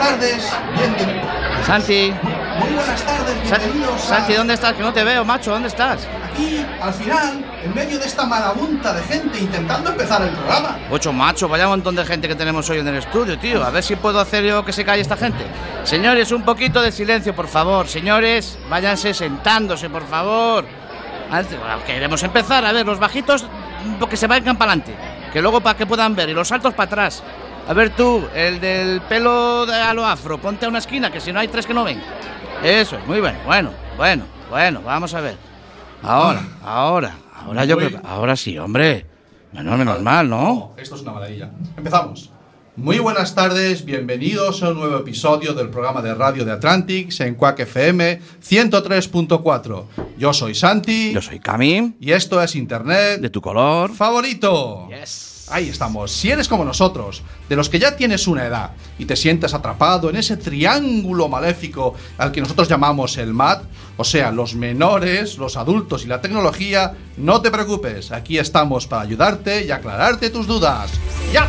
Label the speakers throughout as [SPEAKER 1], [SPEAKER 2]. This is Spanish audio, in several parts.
[SPEAKER 1] Tardes. Bien.
[SPEAKER 2] Santi,
[SPEAKER 1] Muy buenas tardes.
[SPEAKER 2] Sa-
[SPEAKER 1] Bienvenidos a-
[SPEAKER 2] Santi, ¿dónde estás? Que no te veo, macho, ¿dónde estás?
[SPEAKER 1] Aquí, al final, en medio de esta marabunta de gente intentando empezar el programa.
[SPEAKER 2] Ocho, macho, vaya montón de gente que tenemos hoy en el estudio, tío. A ver si puedo hacer yo que se calle esta gente. Señores, un poquito de silencio, por favor. Señores, váyanse sentándose, por favor. Queremos empezar. A ver, los bajitos, que se vayan para adelante. Que luego para que puedan ver. Y los altos para atrás. A ver tú, el del pelo de- a lo afro, ponte a una esquina, que si no hay tres que no ven. Eso es, muy bueno. Bueno, bueno, bueno, vamos a ver. Ahora, ahora, ahora yo creo Ahora sí, hombre. Menos, menos mal, ¿no?
[SPEAKER 1] Esto es una maravilla. Empezamos. Muy buenas tardes, bienvenidos a un nuevo episodio del programa de radio de Atlantics en Quack FM 103.4. Yo soy Santi
[SPEAKER 2] Yo soy Cami,
[SPEAKER 1] y esto es Internet
[SPEAKER 2] de tu color.
[SPEAKER 1] favorito.
[SPEAKER 2] Yes.
[SPEAKER 1] Ahí estamos. Si eres como nosotros, de los que ya tienes una edad y te sientes atrapado en ese triángulo maléfico al que nosotros llamamos el MAT, o sea, los menores, los adultos y la tecnología, no te preocupes. Aquí estamos para ayudarte y aclararte tus dudas. ¡Ya!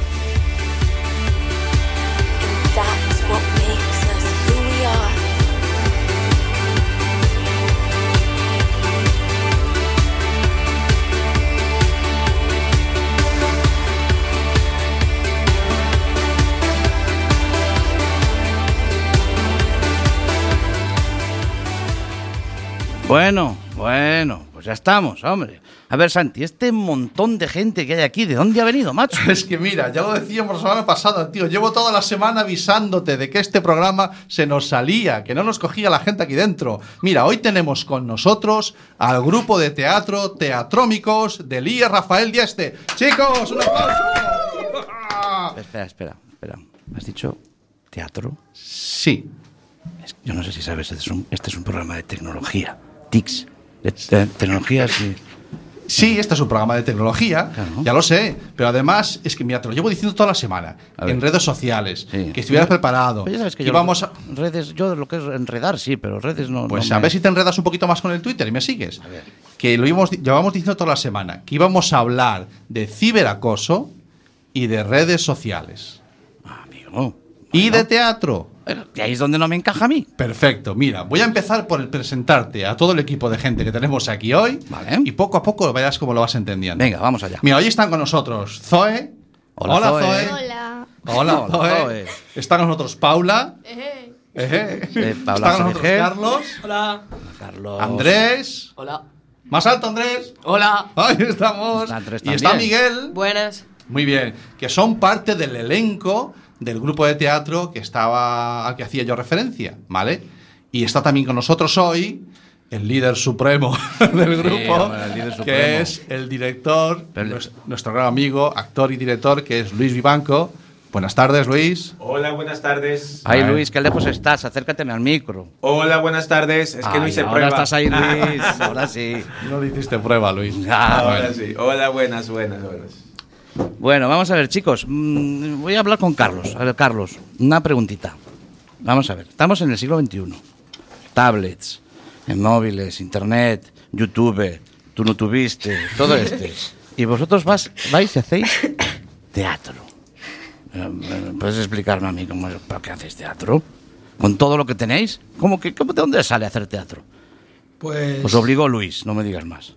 [SPEAKER 2] Bueno, bueno, pues ya estamos, hombre. A ver, Santi, este montón de gente que hay aquí, ¿de dónde ha venido, macho?
[SPEAKER 1] Es que mira, ya lo decíamos la semana pasada, tío. Llevo toda la semana avisándote de que este programa se nos salía, que no nos cogía la gente aquí dentro. Mira, hoy tenemos con nosotros al grupo de teatro Teatrómicos de Lía Rafael Dieste. Chicos, un aplauso.
[SPEAKER 2] Espera, espera, espera. ¿Has dicho teatro?
[SPEAKER 1] Sí.
[SPEAKER 2] Yo no sé si sabes, este es un, este es un programa de tecnología. TICS. De, de tecnología, sí.
[SPEAKER 1] Sí, este es un programa de tecnología,
[SPEAKER 2] Claro.
[SPEAKER 1] ya lo sé, pero además es que mira, te lo llevo diciendo toda la semana, en redes sociales,
[SPEAKER 2] Sí.
[SPEAKER 1] que estuvieras preparado,
[SPEAKER 2] Pues ya sabes que
[SPEAKER 1] que
[SPEAKER 2] yo
[SPEAKER 1] íbamos a...
[SPEAKER 2] redes, yo lo que es enredar, sí, pero redes no.
[SPEAKER 1] Pues
[SPEAKER 2] no
[SPEAKER 1] a
[SPEAKER 2] me-
[SPEAKER 1] ver si te enredas un poquito más con el Twitter y me sigues.
[SPEAKER 2] A ver.
[SPEAKER 1] Que lo íbamos, llevamos diciendo toda la semana, que íbamos a hablar de ciberacoso y de redes sociales.
[SPEAKER 2] Ah, amigo.
[SPEAKER 1] Y de teatro.
[SPEAKER 2] Pero, y ahí es donde no me encaja a mí.
[SPEAKER 1] Perfecto, mira, voy a empezar por el presentarte a todo el equipo de gente que tenemos aquí hoy
[SPEAKER 2] Vale.
[SPEAKER 1] y poco a poco verás cómo lo vas entendiendo.
[SPEAKER 2] Venga, vamos allá.
[SPEAKER 1] Mira, hoy están con nosotros Zoe.
[SPEAKER 2] Hola, Zoe.
[SPEAKER 3] Hola.
[SPEAKER 1] Hola,
[SPEAKER 2] Hola,
[SPEAKER 1] Zoe.
[SPEAKER 2] Zoe.
[SPEAKER 1] Está con nosotros Paula.
[SPEAKER 3] Eh,
[SPEAKER 1] Ejé.
[SPEAKER 2] Eh, Paula
[SPEAKER 1] Está con nosotros. Carlos.
[SPEAKER 4] Hola.
[SPEAKER 2] Carlos.
[SPEAKER 1] Andrés.
[SPEAKER 4] Hola.
[SPEAKER 1] Más alto, Andrés.
[SPEAKER 4] Hola.
[SPEAKER 1] Ahí estamos.
[SPEAKER 2] Está Andrés
[SPEAKER 1] y está. Miguel.
[SPEAKER 4] Buenas.
[SPEAKER 1] Muy bien. Que son parte del elenco del grupo de teatro que estaba al que hacía yo referencia, ¿vale? Y está también con nosotros hoy el líder supremo del grupo,
[SPEAKER 2] hombre, el líder
[SPEAKER 1] que es el director,
[SPEAKER 2] Pero-
[SPEAKER 1] nuestro gran amigo, actor y director, que es Luis Vivanco. Buenas tardes, Luis.
[SPEAKER 5] Hola, buenas tardes.
[SPEAKER 2] Ay. Luis, qué lejos estás. Acércate al micro.
[SPEAKER 5] Hola, buenas tardes. Es que no
[SPEAKER 2] Ay,
[SPEAKER 5] hice
[SPEAKER 2] ahora
[SPEAKER 5] prueba.
[SPEAKER 2] estás ahí, Luis. Ahora sí.
[SPEAKER 1] No le hiciste prueba, Luis.
[SPEAKER 2] Ah,
[SPEAKER 5] Ahora
[SPEAKER 1] bueno.
[SPEAKER 5] sí. Hola, buenas, buenas, buenas.
[SPEAKER 2] Bueno, vamos a ver, chicos. Mm, Voy a hablar con Carlos. A ver, Carlos, una preguntita. Vamos a ver. Estamos en el siglo XXI. Tablets, móviles, internet, YouTube, tú no tuviste, todo este. Y vosotros vas, vais y hacéis teatro. Eh, ¿Puedes explicarme a mí cómo, para qué hacéis teatro? ¿Con todo lo que tenéis? ¿Cómo que, cómo- ¿De dónde sale hacer teatro?
[SPEAKER 4] Pues.
[SPEAKER 2] Os obligó Luis, no me digas más.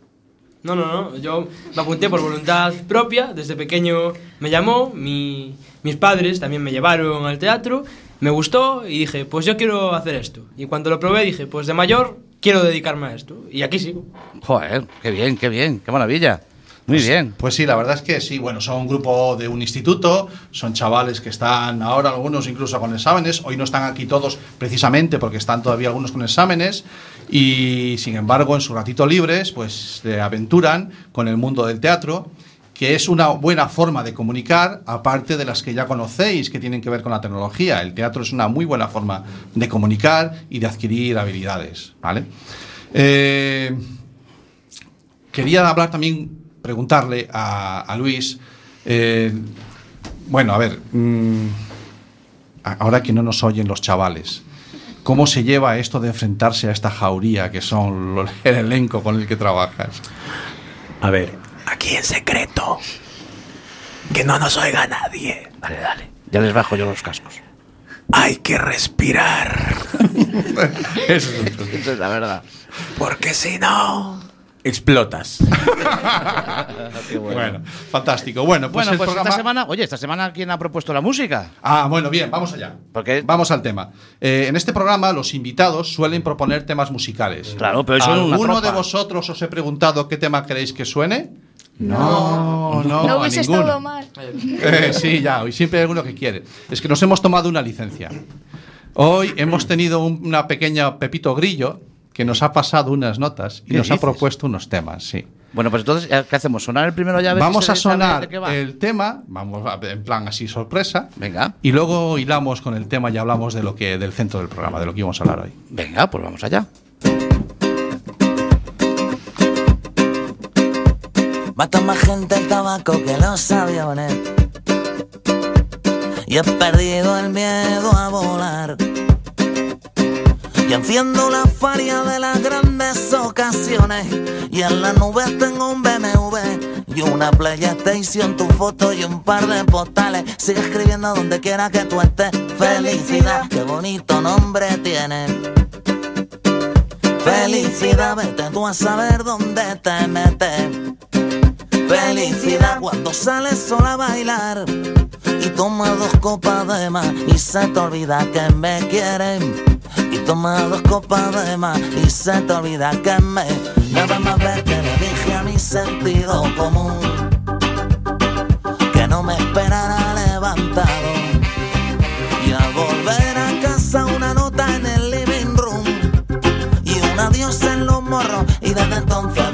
[SPEAKER 4] No, no, no. Yo me apunté por voluntad propia. Desde pequeño me llamó. mi- mis padres también me llevaron al teatro. Me gustó y dije, pues yo quiero hacer esto. Y cuando lo probé dije, pues de mayor quiero dedicarme a esto. Y aquí sigo.
[SPEAKER 2] Joder, qué bien, qué bien, qué maravilla. Muy bien.
[SPEAKER 1] Pues sí, la verdad es que sí, bueno, son un grupo de un instituto, son chavales que están ahora algunos incluso con exámenes, hoy no están aquí todos precisamente porque están todavía algunos con exámenes y sin embargo en su ratito libres pues se aventuran con el mundo del teatro que es una buena forma de comunicar, aparte de las que ya conocéis, que tienen que ver con la tecnología. El teatro es una muy buena forma de comunicar y de adquirir habilidades. ¿vale? Eh, quería hablar también, preguntarle a, Luis, eh, bueno, a ver, mm, ahora que no nos oyen los chavales, ¿cómo se lleva esto de enfrentarse a esta jauría que son el elenco con el que trabajas?
[SPEAKER 5] A ver, aquí en secreto. Que no nos oiga nadie.
[SPEAKER 2] Dale, dale. Ya les bajo yo los cascos.
[SPEAKER 5] Hay que respirar.
[SPEAKER 1] Eso es
[SPEAKER 2] la verdad.
[SPEAKER 5] Porque si no. Explotas.
[SPEAKER 2] Qué bueno.
[SPEAKER 1] Bueno, fantástico. Bueno, pues,
[SPEAKER 2] Bueno,
[SPEAKER 1] el
[SPEAKER 2] pues
[SPEAKER 1] programa-
[SPEAKER 2] esta semana, oye, esta semana ¿quién ha propuesto la música?
[SPEAKER 1] Ah, bueno, bien, vamos allá.
[SPEAKER 2] Porque-
[SPEAKER 1] Vamos al tema. Eh, en este programa los invitados suelen proponer temas musicales.
[SPEAKER 2] Claro, pero una
[SPEAKER 1] ¿Alguno de vosotros os he preguntado qué tema queréis que suene? No, no,
[SPEAKER 3] No
[SPEAKER 1] a
[SPEAKER 3] hubiese
[SPEAKER 1] ninguno.
[SPEAKER 3] estado mal.
[SPEAKER 1] Eh, sí, ya, hoy siempre hay alguno que quiere. Es que nos hemos tomado una licencia. Hoy hemos tenido un- una pequeña Pepito Grillo que nos ha pasado unas notas y
[SPEAKER 2] ¿Qué
[SPEAKER 1] nos ha propuesto unos temas, sí.
[SPEAKER 2] Bueno, pues entonces, eh, ¿qué hacemos? ¿Sonar el primero ya?
[SPEAKER 1] Vamos a sonar
[SPEAKER 2] de qué va?
[SPEAKER 1] el tema, vamos a- en plan así sorpresa.
[SPEAKER 2] Venga.
[SPEAKER 1] Y luego hilamos con el tema y hablamos de lo que del centro del programa, de lo que íbamos a hablar hoy.
[SPEAKER 2] Venga, pues vamos allá.
[SPEAKER 6] Mata más gente el tabaco que los aviones. Y he perdido el miedo a volar. Y enciendo la faria de las grandes ocasiones. Y en las nubes tengo un BMW y una PlayStation, tu foto y un par de postales. Sigue escribiendo donde quiera que tú estés. Felicidad, qué bonito nombre tiene. Felicidad, vete tú a saber dónde te metes. Felicidad cuando sales sola a bailar y toma dos copas de más y se te olvida que me quieren. Y toma dos copas de más y se te olvida que me. Nada más ver que le dije a mi sentido común que no me esperara levantado. Y al volver a casa una nota en el living room y un adiós en los morros y desde entonces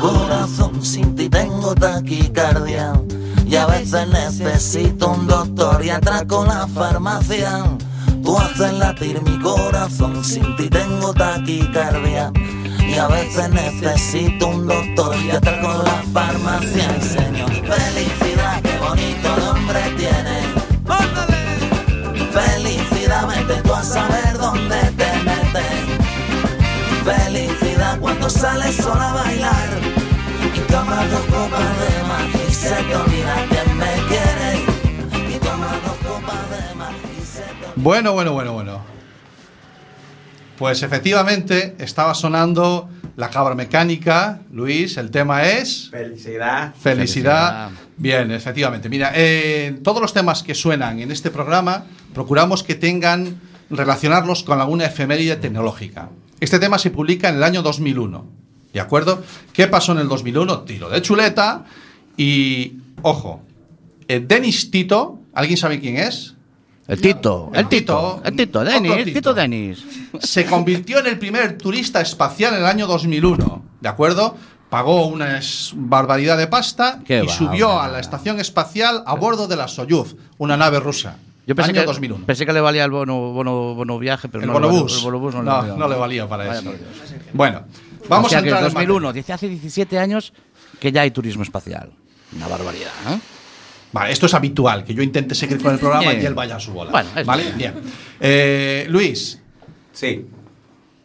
[SPEAKER 6] Corazón, sin ti tengo taquicardia. Y a veces necesito un doctor y atraco la farmacia. Tú haces latir mi corazón, sin ti tengo taquicardia. Y a veces necesito un doctor y atraco la farmacia. Señor, felicidad, qué bonito nombre tiene. Felicidad, vete tú a saber dónde te metes. Felicidad cuando sales sola a bailar
[SPEAKER 1] Bueno, bueno, bueno, bueno. Pues efectivamente estaba sonando la cabra mecánica, Luis. El tema es
[SPEAKER 5] Felicidad.
[SPEAKER 1] felicidad.
[SPEAKER 2] Felicidad.
[SPEAKER 1] Bien, efectivamente. Mira, eh, todos los temas que suenan en este programa procuramos que tengan relacionarlos con alguna efeméride tecnológica. Este tema se publica en el año 2001. ¿De acuerdo? ¿Qué pasó en el 2001? Tiro de chuleta y ojo, eh, Denis Tito, ¿alguien sabe quién es?
[SPEAKER 2] El Tito, el,
[SPEAKER 1] El
[SPEAKER 2] Tito,
[SPEAKER 1] Tito,
[SPEAKER 2] el Tito, Denis,
[SPEAKER 1] Tito.
[SPEAKER 2] Tito Denis.
[SPEAKER 1] se convirtió en el primer turista espacial en el año 2001, ¿de acuerdo? Pagó una barbaridad de pasta
[SPEAKER 2] Qué
[SPEAKER 1] y
[SPEAKER 2] va,
[SPEAKER 1] subió
[SPEAKER 2] va,
[SPEAKER 1] a
[SPEAKER 2] va.
[SPEAKER 1] la estación espacial a bordo de la Soyuz, una nave rusa.
[SPEAKER 2] Yo pensé
[SPEAKER 1] año
[SPEAKER 2] que,
[SPEAKER 1] 2001.
[SPEAKER 2] pensé que le valía el bono, bono, bono viaje, pero
[SPEAKER 1] el
[SPEAKER 2] no le
[SPEAKER 1] bonobús.
[SPEAKER 2] valía- el bonobús no,
[SPEAKER 1] no,
[SPEAKER 2] le valía.
[SPEAKER 1] no le valía para
[SPEAKER 2] Vaya
[SPEAKER 1] eso. Bueno, vamos
[SPEAKER 2] O sea
[SPEAKER 1] a entrar
[SPEAKER 2] en
[SPEAKER 1] en
[SPEAKER 2] 2001,
[SPEAKER 1] materia.
[SPEAKER 2] dice hace 17 años que ya hay turismo espacial. Una barbaridad, ¿eh?
[SPEAKER 1] Vale, esto es habitual, que yo intente seguir con el programa y él vaya a su bola.
[SPEAKER 2] Bueno, eso
[SPEAKER 1] ¿Vale?
[SPEAKER 2] bien.
[SPEAKER 1] Bien. Eh, Luis,
[SPEAKER 5] Sí.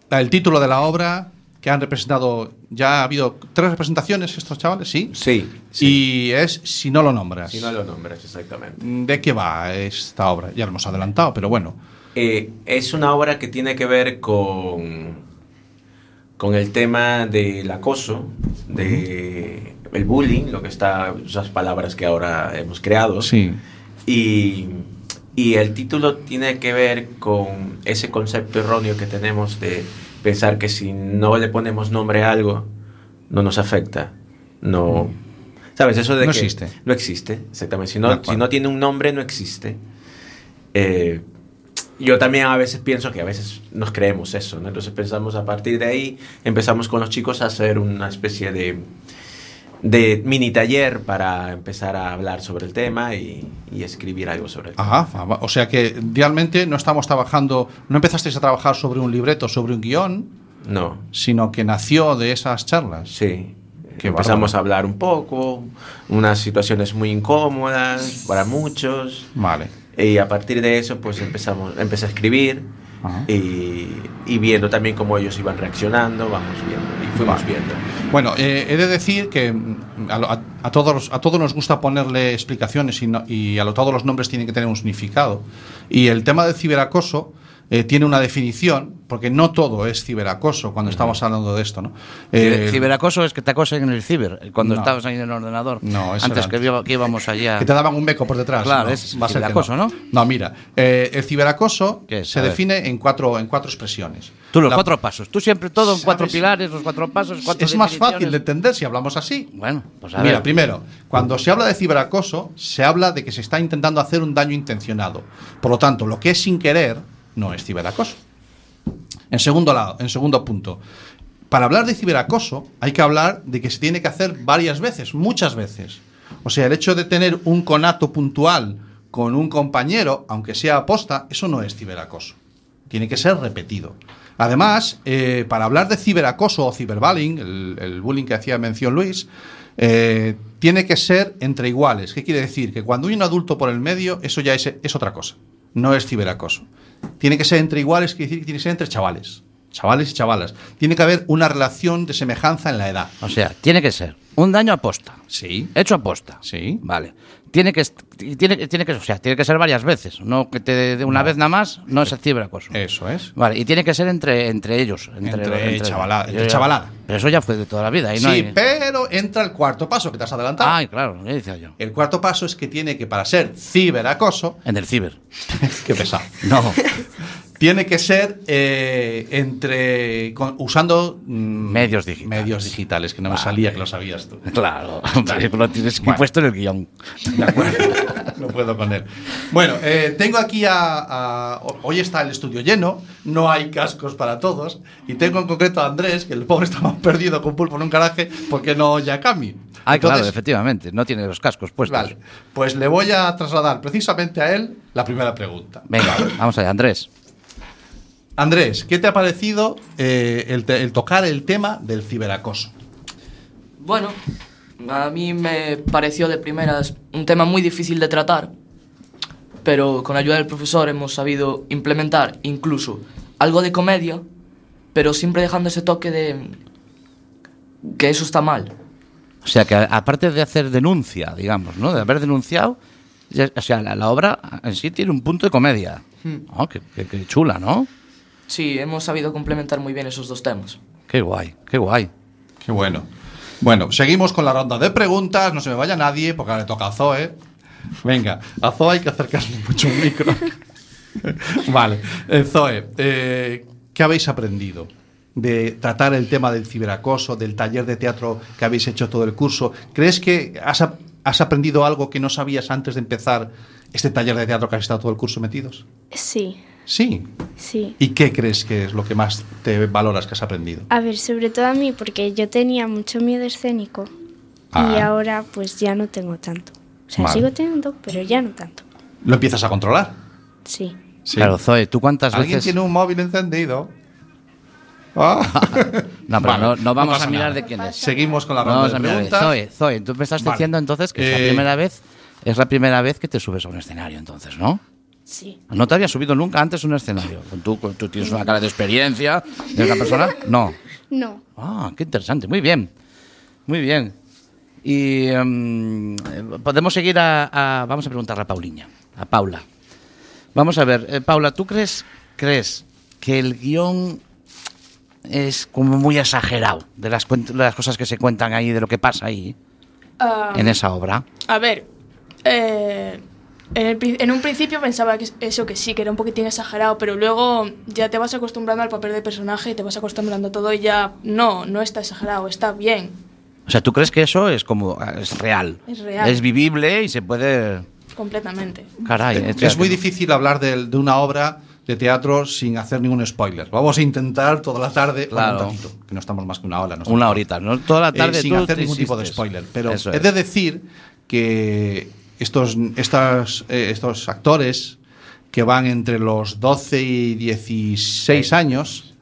[SPEAKER 1] El título de la obra que han representado, ya ha habido tres representaciones estos chavales, ¿sí?
[SPEAKER 5] Sí.
[SPEAKER 1] Y es Si no lo nombras.
[SPEAKER 5] Si no lo nombras, exactamente.
[SPEAKER 1] ¿De qué va esta obra? Ya lo hemos adelantado, pero bueno.
[SPEAKER 5] Eh, es una obra que tiene que ver con, con el tema del acoso, de el bullying, lo que está, esas palabras que ahora hemos creado.
[SPEAKER 1] Sí.
[SPEAKER 5] Y, y el título tiene que ver con ese concepto erróneo que tenemos de pensar que si no le ponemos nombre a algo, no nos afecta. No. ¿Sabes? Eso de
[SPEAKER 1] No
[SPEAKER 5] que
[SPEAKER 1] existe.
[SPEAKER 5] No existe, exactamente. Si no, si no tiene un nombre, no existe. Eh, yo también a veces pienso que a veces nos creemos eso, ¿no? Entonces pensamos a partir de ahí, empezamos con los chicos a hacer una especie de, de mini taller para empezar a hablar sobre el tema y, y escribir algo sobre el tema.
[SPEAKER 1] Ajá, o sea que realmente no estamos trabajando, no empezasteis a trabajar sobre un libreto, sobre un guion,
[SPEAKER 5] No,
[SPEAKER 1] sino que nació de esas charlas.
[SPEAKER 5] sí.
[SPEAKER 1] Qué
[SPEAKER 5] Empezamos
[SPEAKER 1] bárbaro.
[SPEAKER 5] a hablar un poco, unas situaciones muy incómodas para muchos.
[SPEAKER 1] Vale.
[SPEAKER 5] Y a partir de eso, pues empezamos, empecé a escribir. Y, y viendo también cómo ellos iban reaccionando, vamos viendo y fuimos
[SPEAKER 1] Vale.
[SPEAKER 5] viendo.
[SPEAKER 1] Bueno, eh, he de decir que mm, a, a- a todos, a todos nos gusta ponerle explicaciones y, no- y a lo, todos los nombres tienen que tener un significado. Y el tema del ciberacoso eh, tiene una definición, porque no todo es ciberacoso cuando estamos hablando de esto. ¿no? Eh,
[SPEAKER 2] Ciberacoso es que te acosen en el ciber, cuando
[SPEAKER 1] No.
[SPEAKER 2] estabas ahí en el ordenador.
[SPEAKER 1] No, eso
[SPEAKER 2] Antes que,
[SPEAKER 1] antes.
[SPEAKER 2] que íbamos allá.
[SPEAKER 1] Que te daban un beco por detrás.
[SPEAKER 2] Claro,
[SPEAKER 1] no,
[SPEAKER 2] es ciberacoso, ¿no?
[SPEAKER 1] No, mira, eh, el ciberacoso se define en cuatro, en cuatro expresiones.
[SPEAKER 2] Tú los
[SPEAKER 1] La-
[SPEAKER 2] cuatro pasos. Tú siempre todo en cuatro pilares, los cuatro pasos, cuatro
[SPEAKER 1] Es más fácil de entender si hablamos así.
[SPEAKER 2] Bueno, pues a
[SPEAKER 1] Mira,
[SPEAKER 2] ver.
[SPEAKER 1] primero, cuando se habla de ciberacoso, se habla de que se está intentando hacer un daño intencionado. Por lo tanto, lo que es sin querer no es ciberacoso. En segundo lado, en segundo punto, para hablar de ciberacoso hay que hablar de que se tiene que hacer varias veces, muchas veces. O sea, el hecho de tener un conato puntual con un compañero, aunque sea aposta, eso no es ciberacoso. Tiene que ser repetido. Además, eh, para hablar de ciberacoso o ciberbullying, el, bullying que hacía mención Luis, eh, tiene que ser entre iguales. ¿Qué quiere decir? Que cuando hay un adulto por el medio, eso ya es otra cosa. No es ciberacoso. Tiene que ser entre iguales, quiere decir que tiene que ser entre chavales. Chavales y chavalas. Tiene que haber una relación de semejanza en la edad.
[SPEAKER 2] O sea, tiene que ser un daño aposta.
[SPEAKER 1] Sí.
[SPEAKER 2] Hecho aposta.
[SPEAKER 1] Sí.
[SPEAKER 2] Vale. Tiene que, tiene, tiene que, o sea, tiene que ser varias veces. No que te de una vez nada más, no es el ciberacoso.
[SPEAKER 1] Eso es.
[SPEAKER 2] Vale, y tiene que ser entre, entre ellos. Entre,
[SPEAKER 1] Entre chavala- entre
[SPEAKER 2] ya-
[SPEAKER 1] chavalada.
[SPEAKER 2] Pero eso ya fue de toda la vida. no
[SPEAKER 1] sí,
[SPEAKER 2] hay-
[SPEAKER 1] pero entra el cuarto paso que te has adelantado.
[SPEAKER 2] Ay, claro, ya decía yo.
[SPEAKER 1] El cuarto paso es que tiene que, para ser ciberacoso,
[SPEAKER 2] En el ciber.
[SPEAKER 1] qué pesado.
[SPEAKER 2] No.
[SPEAKER 1] Tiene que ser eh, entre con- usando mm,
[SPEAKER 2] Medios digitales.
[SPEAKER 1] medios digitales, que no me
[SPEAKER 2] Vale.
[SPEAKER 1] salía que lo sabías tú.
[SPEAKER 2] claro. hombre, Lo tienes
[SPEAKER 1] Bueno.
[SPEAKER 2] puesto en el guion.
[SPEAKER 1] De acuerdo. no puedo con él. Bueno, eh, tengo aquí a, a- Hoy está el estudio lleno, no hay cascos para todos. Y tengo en concreto a Andrés, que el pobre estaba perdido con pulpo en un garaje porque no oye a Cami.
[SPEAKER 2] Ah, claro, efectivamente. No tiene los cascos puestos.
[SPEAKER 1] Vale, pues le voy a trasladar precisamente a él la primera pregunta.
[SPEAKER 2] Venga, vamos allá, Andrés.
[SPEAKER 1] Andrés, ¿qué te ha parecido eh, el, tocar el tema del ciberacoso?
[SPEAKER 3] Bueno, a mí me pareció de primeras un tema muy difícil de tratar, pero con ayuda del profesor hemos sabido implementar incluso algo de comedia, pero siempre dejando ese toque de que eso está mal.
[SPEAKER 2] O sea, que aparte de hacer denuncia, digamos, ¿no? De haber denunciado, ya- o sea, la, la obra en sí tiene un punto de comedia. Oh, qué, qué- qué chula, ¿no?
[SPEAKER 3] Sí, hemos sabido complementar muy bien esos dos temas.
[SPEAKER 2] Qué guay, qué guay.
[SPEAKER 1] Qué bueno. Bueno, seguimos con la ronda de preguntas. No se me vaya nadie, porque ahora le toca a Zoe. Venga, a Zoe hay que acercarle mucho un micro. vale. Eh, Zoe, eh, ¿qué habéis aprendido de tratar el tema del ciberacoso, del taller de teatro que habéis hecho todo el curso? ¿Crees que has, ap- has aprendido algo que no sabías antes de empezar este taller de teatro que has estado todo el curso metidos?
[SPEAKER 7] Sí,
[SPEAKER 1] Sí.
[SPEAKER 7] sí.
[SPEAKER 1] ¿Y qué crees que es lo que más te valoras que has aprendido?
[SPEAKER 7] A ver, sobre todo a mí, porque yo tenía mucho miedo escénico y
[SPEAKER 1] Ah.
[SPEAKER 7] ahora pues ya no tengo tanto. O sea,
[SPEAKER 1] Vale.
[SPEAKER 7] sigo teniendo, pero ya no tanto.
[SPEAKER 1] ¿Lo empiezas a controlar?
[SPEAKER 7] Sí.
[SPEAKER 1] Sí.
[SPEAKER 2] Claro, Zoe, ¿tú cuántas
[SPEAKER 1] ¿Alguien
[SPEAKER 2] veces...?
[SPEAKER 1] tiene un móvil encendido? Ah.
[SPEAKER 2] No, pero
[SPEAKER 1] Vale,
[SPEAKER 2] no, no vamos a mirar
[SPEAKER 1] nada.
[SPEAKER 2] de quién es.
[SPEAKER 1] Seguimos con la
[SPEAKER 2] No
[SPEAKER 1] ronda
[SPEAKER 2] vamos
[SPEAKER 1] de
[SPEAKER 2] a mirar de
[SPEAKER 1] preguntas.
[SPEAKER 2] Zoe, Zoe, tú me estás
[SPEAKER 1] Vale.
[SPEAKER 2] diciendo entonces que es la
[SPEAKER 1] Eh,
[SPEAKER 2] primera vez, es la primera vez que te subes a un escenario, entonces, ¿no?
[SPEAKER 7] Sí.
[SPEAKER 2] ¿No te habías subido nunca antes a un escenario? ¿Tú, tú tienes una cara de experiencia de una persona? No.
[SPEAKER 7] No.
[SPEAKER 2] Ah, qué interesante. Muy bien. Muy bien. Y em, podemos seguir a, a- Vamos a preguntarle a Pauliña, a Paula. Vamos a ver, eh, Paula, ¿tú crees, crees que el guion es como muy exagerado de las, de las cosas que se cuentan ahí, de lo que pasa ahí,
[SPEAKER 8] Ah,
[SPEAKER 2] en esa obra?
[SPEAKER 8] A ver, eh, en, el en un principio pensaba que es- eso que sí, que era un poquitín exagerado, pero luego ya te vas acostumbrando al papel de personaje y te vas acostumbrando a todo y ya no, no está exagerado, está bien,
[SPEAKER 2] O sea, ¿tú crees que eso es como es real?
[SPEAKER 8] Es real.
[SPEAKER 2] Es vivible y se puede...
[SPEAKER 8] completamente.
[SPEAKER 2] Caray,
[SPEAKER 1] Es,
[SPEAKER 2] sea,
[SPEAKER 1] muy difícil hablar del- de, una obra de teatro sin hacer ningún spoiler. Vamos a intentar toda la tarde, bueno,
[SPEAKER 2] Claro.
[SPEAKER 1] un que no estamos más que una hora. no
[SPEAKER 2] Una horita, ¿no? Toda la
[SPEAKER 1] Eh,
[SPEAKER 2] tarde
[SPEAKER 1] sin
[SPEAKER 2] tú
[SPEAKER 1] hacer ningún tipo de spoiler. Pero
[SPEAKER 2] Eso
[SPEAKER 1] he
[SPEAKER 2] es.
[SPEAKER 1] de decir que estos, estas, eh, estos actores que van entre los 12 y 16 años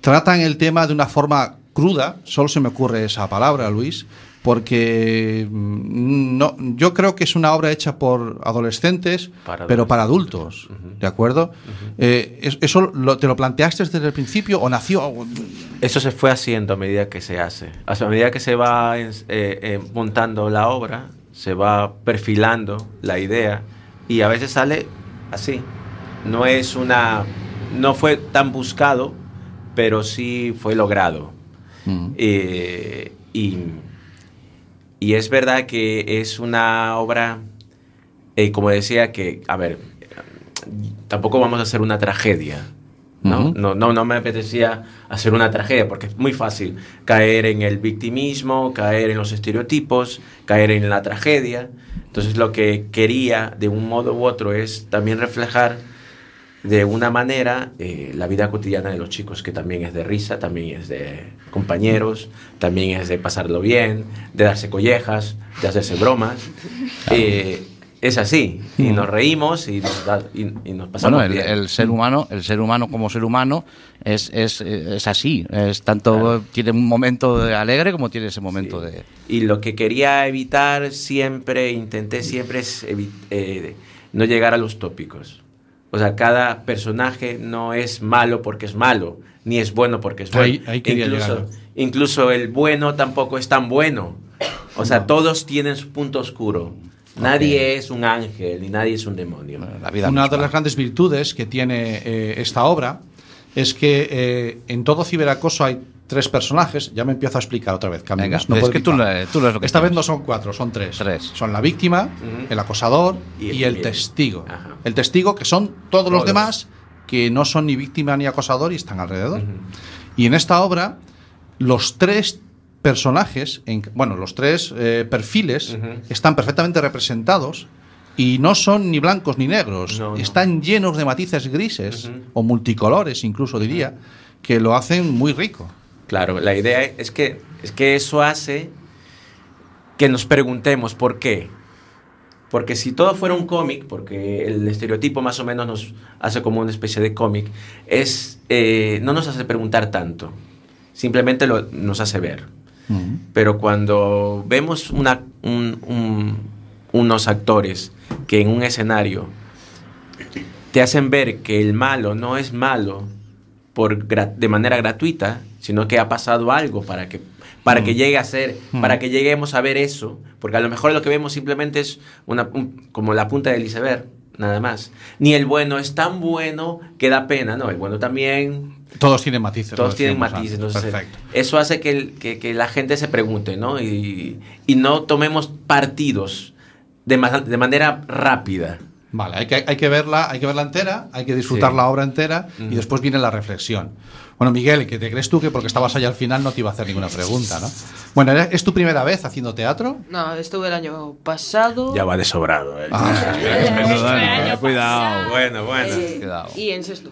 [SPEAKER 1] tratan el tema de una forma cruda, solo se me ocurre esa palabra, Luis, porque mm, no, yo creo que es una obra hecha por adolescentes,
[SPEAKER 5] Para
[SPEAKER 1] pero para adultos, ¿de acuerdo? Eh, es- ¿Eso lo- te lo planteaste desde el principio o nació?
[SPEAKER 5] Eso se fue haciendo a medida que se hace. A medida que se va eh, eh, montando la obra, se va perfilando la idea y a veces sale así. No es una. No fue tan buscado, pero sí fue logrado. Eh, y, y es verdad que es una obra, eh, como decía, que, a ver, tampoco vamos a hacer una tragedia. ¿No? No, no me apetecía hacer una tragedia porque es muy fácil caer en el victimismo, caer en los estereotipos, caer en la tragedia. Entonces lo que quería de un modo u otro es también reflejar de una manera eh, la vida cotidiana de los chicos, que también es de risa, también es de compañeros, también es de pasarlo bien, de darse collejas, de hacerse bromas. Eh, es así, y nos reímos y nos, da- y, y nos pasamos
[SPEAKER 2] Bueno, el,
[SPEAKER 5] bien.
[SPEAKER 2] el ser humano, el ser humano como ser humano es, es, es así. Es tanto tiene un momento de alegre como tiene ese momento de.
[SPEAKER 5] Y lo que quería evitar siempre, intenté siempre es eh, no llegar a los tópicos. O sea, cada personaje no es malo porque es malo, ni es bueno porque es bueno.
[SPEAKER 1] Ahí- ahí
[SPEAKER 5] incluso, incluso el bueno tampoco es tan bueno. O sea, todos tienen su punto oscuro. Nadie es un ángel ni nadie es un demonio.
[SPEAKER 2] La vida
[SPEAKER 1] Una de las grandes virtudes que tiene eh, esta obra es que eh, en todo ciberacoso hay tres personajes. Ya me empiezo a explicar otra vez.
[SPEAKER 2] Venga,
[SPEAKER 1] no
[SPEAKER 2] es que tú, es lo que
[SPEAKER 1] Esta vez no son cuatro, son tres.
[SPEAKER 2] Tres.
[SPEAKER 1] Son la víctima, el acosador
[SPEAKER 5] Y
[SPEAKER 1] y
[SPEAKER 5] el
[SPEAKER 1] testigo.
[SPEAKER 5] Ajá.
[SPEAKER 1] El testigo, que son todos, los demás que no son ni víctima ni acosador y están alrededor. Y en esta obra, los tres personajes, en- bueno, los tres eh, perfiles
[SPEAKER 5] Ujú.
[SPEAKER 1] están perfectamente representados y no son ni blancos ni negros,
[SPEAKER 5] No, no.
[SPEAKER 1] están llenos de matices grises
[SPEAKER 5] Ujú.
[SPEAKER 1] o multicolores, incluso diría, que lo hacen muy rico.
[SPEAKER 5] Claro, la idea es que, es que eso hace que nos preguntemos por qué. Porque si todo fuera un cómic, porque el estereotipo más o menos nos hace como una especie de cómic, es, eh, no nos hace preguntar tanto, simplemente lo, nos hace ver. Pero cuando vemos una, un- un- unos actores que en un escenario te hacen ver que el malo no es malo por de manera gratuita, sino que ha pasado algo para que para que llegue a ser, para que lleguemos a ver eso, porque a lo mejor lo que vemos simplemente es una un- como la punta del iceberg, nada más. Ni el bueno es tan bueno que da pena, no, el bueno también
[SPEAKER 1] Todos tienen matices.
[SPEAKER 5] todos tienen matices, entonces
[SPEAKER 1] Perfecto.
[SPEAKER 5] eso hace que, el- que- que la gente se pregunte, ¿no? Y, y no tomemos partidos de, ma- de manera rápida.
[SPEAKER 1] Vale, hay que, hay que verla, hay que verla entera, hay que disfrutar
[SPEAKER 5] Sí.
[SPEAKER 1] la obra entera y después viene la reflexión. Bueno, Miguel, ¿qué te crees tú que porque estabas allá al final no te iba a hacer ninguna pregunta, no? Bueno, ¿era- ¿es tu primera vez haciendo teatro?
[SPEAKER 9] No, estuve el año pasado.
[SPEAKER 5] Ya va de sobrado. ¿eh?
[SPEAKER 1] Ah,
[SPEAKER 2] Cuidado.
[SPEAKER 5] Bueno, bueno.
[SPEAKER 9] eh,
[SPEAKER 2] Cuidado.
[SPEAKER 9] y en sexto.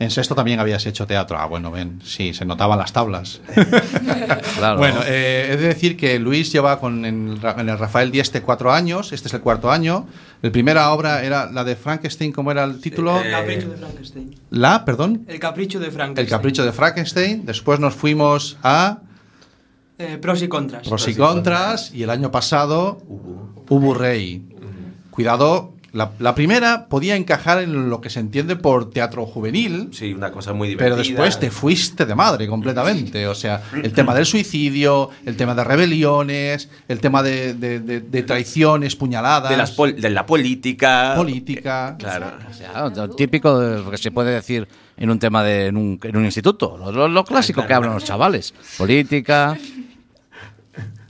[SPEAKER 1] En sexto también habías hecho teatro. Ah, bueno, ven, sí, se notaban las tablas.
[SPEAKER 2] Claro.
[SPEAKER 1] Bueno, eh, he de decir que Luis lleva con en, el Ra- en el Rafael Dieste cuatro años, este es el cuarto año. La primera obra era la de Frankenstein, ¿cómo era el título?
[SPEAKER 4] El capricho de Frankenstein.
[SPEAKER 1] La, perdón,
[SPEAKER 4] El capricho de Frankenstein.
[SPEAKER 1] El capricho de Frankenstein. Después nos fuimos a
[SPEAKER 4] Eh, pros y contras.
[SPEAKER 1] Pros y Contras y el año pasado Ubu Rey. Cuidado, La, la primera podía encajar en lo que se entiende por teatro juvenil,
[SPEAKER 5] Sí, una cosa muy divertida.
[SPEAKER 1] pero después te fuiste de madre completamente. O sea, el tema del suicidio, el tema de rebeliones, el tema de, de- de- de traiciones, puñaladas.
[SPEAKER 5] de, las pol- de la política.
[SPEAKER 1] Política.
[SPEAKER 5] Claro.
[SPEAKER 2] O sea, lo típico de lo que se puede decir en un tema de en un, en un instituto. Lo, lo- lo clásico que hablan los chavales. Política.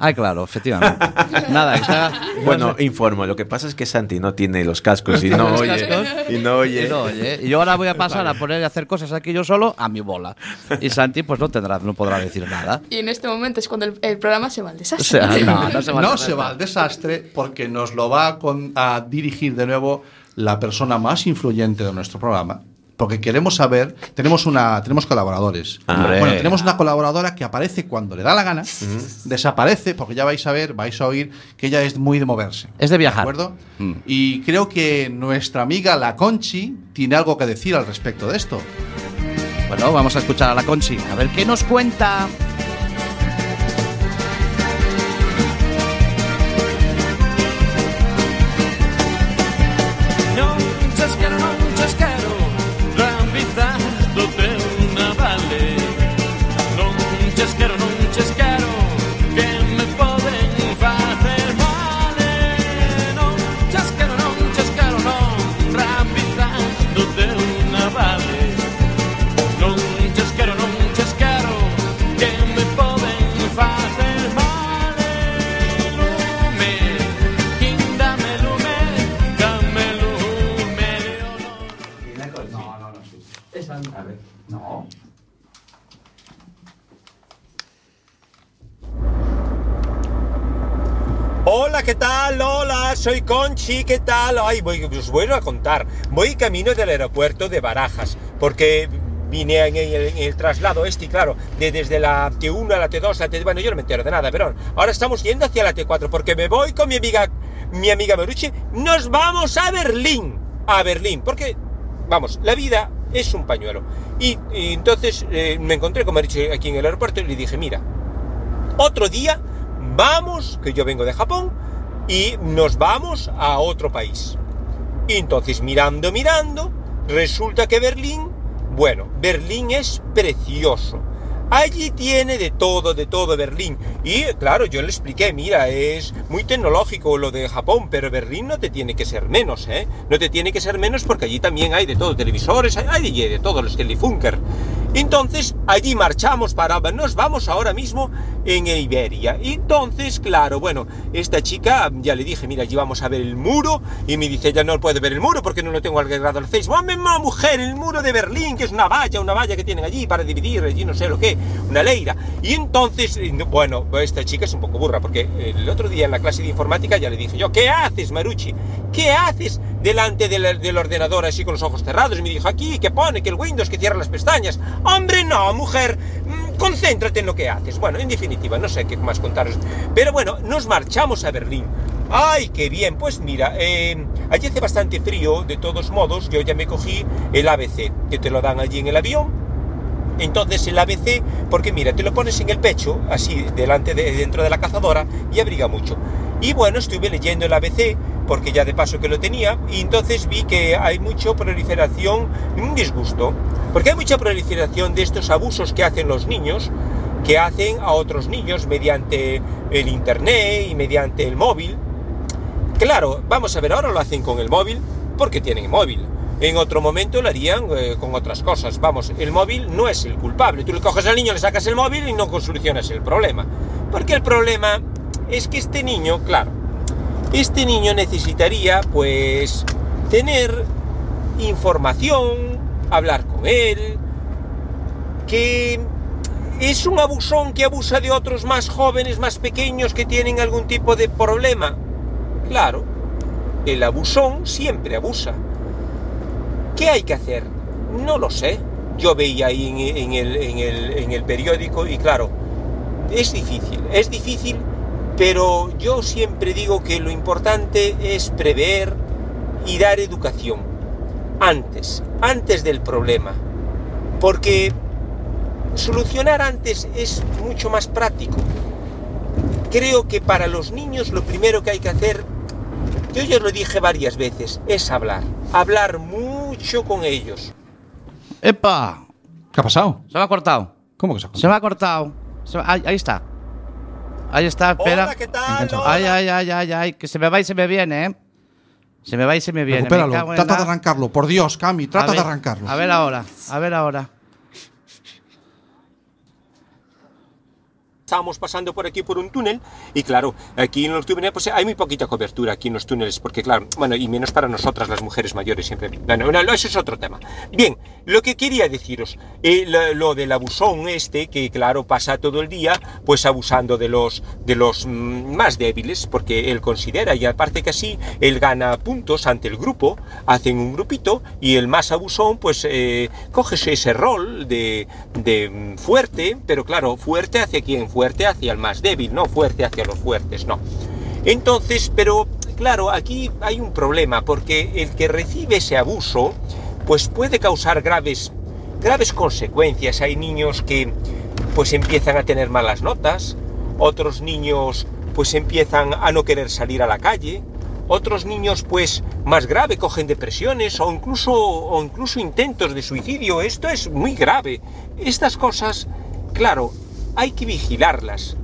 [SPEAKER 2] Ay, claro, efectivamente. Nada, está-
[SPEAKER 5] Bueno, informo. Lo que pasa es que Santi no tiene los cascos y no oye.
[SPEAKER 2] cascos.
[SPEAKER 5] Y no oye.
[SPEAKER 2] Y no oye. Y yo ahora voy a pasar a poner a hacer cosas aquí yo solo a mi bola. Y Santi pues no tendrá, no podrá decir nada.
[SPEAKER 8] Y en este momento es cuando el, el programa se va al
[SPEAKER 2] O
[SPEAKER 8] desastre.
[SPEAKER 2] sea, no, no se va
[SPEAKER 1] no se va al desastre porque nos lo va a, con- a dirigir de nuevo la persona más influyente de nuestro programa. Porque queremos saber, tenemos una, tenemos colaboradores.
[SPEAKER 2] Hombre.
[SPEAKER 1] Bueno, tenemos una colaboradora que aparece cuando le da la gana, desaparece, porque ya vais a ver, vais a oír que ella es muy de moverse.
[SPEAKER 2] Es de viajar.
[SPEAKER 1] acuerdo?
[SPEAKER 2] Mm.
[SPEAKER 1] Y creo que nuestra amiga la Conchi tiene algo que decir al respecto de esto.
[SPEAKER 2] Bueno, vamos a escuchar a la Conchi. A ver qué nos cuenta.
[SPEAKER 10] Conchi, ¿qué tal? Ay, voy, os vuelvo a contar. Voy camino del aeropuerto de Barajas, porque vine en el, el traslado este, claro, de, desde la T1 a la T2, la T... Bueno, yo no me entero de nada, pero ahora estamos yendo hacia la T4, porque me voy con mi amiga, mi amiga Marucci, nos vamos a Berlín, a Berlín, porque, vamos, la vida es un pañuelo. Y, y entonces eh, me encontré con Marucci aquí en el aeropuerto y le dije, mira, otro día vamos, que yo vengo de Japón, y nos vamos a otro país. Y entonces mirando, mirando, resulta que Berlín, bueno, Berlín es precioso. Allí tiene de todo, de todo Berlín. Y claro, yo le expliqué, mira, es muy tecnológico lo de Japón, pero Berlín no te tiene que ser menos, ¿eh? No te tiene que ser menos porque allí también hay de todo, televisores, hay de todo, los Telefunker. Entonces, allí marchamos para, nos vamos ahora mismo en Iberia. Entonces, claro, bueno, esta chica, ya le dije, mira, allí vamos a ver el muro, y me dice, ya no puede ver el muro porque no lo tengo agregado al Facebook. ¡Hombre, ma, mujer, el muro de Berlín, que es una valla, una valla que tienen allí para dividir, allí no sé lo que, una leira. Y entonces, eh, bueno, esta chica es un poco burra, porque el otro día en la clase de informática ya le dije yo, ¿qué haces, Marucci? ¿Qué haces delante del, del ordenador así con los ojos cerrados? Y me dijo, aquí, que pone, que el Windows, que cierra las pestañas. Hombre, no, mujer, mm, concéntrate en lo que haces. Bueno, en definitiva, no sé qué más contaros. Pero bueno, nos marchamos a Berlín. ¡Ay, qué bien! Pues mira, eh, allí hace bastante frío, de todos modos, yo ya me cogí el ABC, que te lo dan allí en el avión. Entonces el ABC, porque mira, te lo pones en el pecho, así delante de dentro de la cazadora, y abriga mucho. Y bueno, estuve leyendo el ABC, porque ya de paso que lo tenía, y entonces vi que hay mucha proliferación, un disgusto, porque hay mucha proliferación de estos abusos que hacen los niños, que hacen a otros niños mediante el internet y mediante el móvil. Claro, vamos a ver, ahora lo hacen con el móvil, porque tienen móvil. En otro momento lo harían eh, con otras cosas. Vamos, el móvil no es el culpable. Tú le coges al niño, le sacas el móvil y no solucionas el problema. Porque el problema es que este niño, claro, este niño necesitaría pues tener información, hablar con él, que es un abusón que abusa de otros más jóvenes, más pequeños que tienen algún tipo de problema. Claro, el abusón siempre abusa. ¿Qué hay que hacer? No lo sé. Yo veía ahí en, el, en, el, en el periódico y claro, es difícil, es difícil, pero yo siempre digo que lo importante es prever y dar educación antes, antes del problema. Porque solucionar antes es mucho más práctico. Creo que para los niños lo primero que hay que hacer yo ya lo dije varias veces, es hablar, hablar mucho con ellos.
[SPEAKER 2] ¡Epa!
[SPEAKER 1] ¿Qué ha pasado?
[SPEAKER 2] Se me ha cortado.
[SPEAKER 1] ¿Cómo que se ha cortado?
[SPEAKER 2] Se me ha cortado. Se me- ahí, ahí está. Ahí está, espera.
[SPEAKER 10] Hola, ¿qué tal?
[SPEAKER 1] Enganchado.
[SPEAKER 10] Hola.
[SPEAKER 2] Ay, ay, ay, ay, ay, que se me va y se me viene, ¿eh? Se me va y se me viene. me
[SPEAKER 1] Recupéralo.
[SPEAKER 2] en
[SPEAKER 1] Trata
[SPEAKER 2] la-
[SPEAKER 1] de arrancarlo. Por Dios, Cami, trata de arrancarlo.
[SPEAKER 2] A ver ahora, a ver ahora.
[SPEAKER 10] Estábamos pasando por aquí por un túnel y claro, aquí en los túneles pues hay muy poquita cobertura aquí en los túneles porque claro, bueno, y menos para nosotras las mujeres mayores siempre. Bueno, no, eso es otro tema. Bien, lo que quería deciros, eh, lo, lo del abusón este que claro pasa todo el día pues abusando de los de los mm, más débiles porque él considera y aparte que así él gana puntos ante el grupo, hacen un grupito y el más abusón pues eh, coge ese rol de, de mm, fuerte, pero claro, fuerte hacia quién, fuerte hacia el más débil, no fuerte hacia los fuertes, no. Entonces, pero claro, aquí hay un problema porque el que recibe ese abuso pues puede causar graves graves consecuencias. Hay niños que pues empiezan a tener malas notas, otros niños pues empiezan a no querer salir a la calle, otros niños pues más grave cogen depresiones o incluso o incluso intentos de suicidio. Esto es muy grave. Estas cosas, claro, hay que vigilarlas.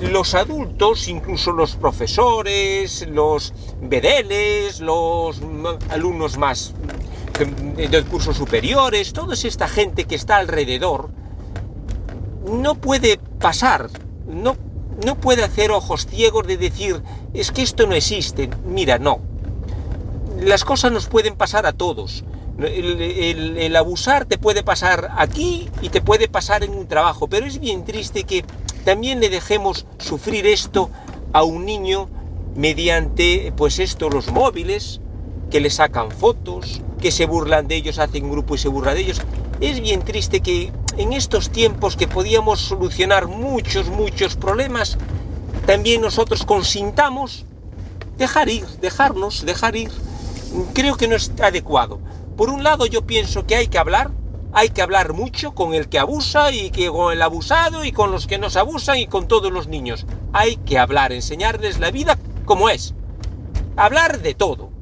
[SPEAKER 10] Los adultos, incluso los profesores, los bedeles, los alumnos más mm, de cursos superiores, toda esta gente que está alrededor, no puede pasar, no, no puede hacer ojos ciegos de decir, es que esto no existe. Mira, no. Las cosas nos pueden pasar a todos. El, abusar te puede pasar aquí y te puede pasar en un trabajo, pero es bien triste que también le dejemos sufrir esto a un niño mediante, pues esto, los móviles, que le sacan fotos, que se burlan de ellos, hacen un grupo y se burla de ellos. Es bien triste que en estos tiempos que podíamos solucionar muchos, muchos problemas, también nosotros consintamos dejar ir, dejarnos, dejar ir. Creo que no es adecuado. Por un lado yo pienso que hay que hablar, hay que hablar mucho con el que abusa y que con el abusado y con los que nos abusan y con todos los niños. Hay que hablar, enseñarles la vida como es. Hablar de todo.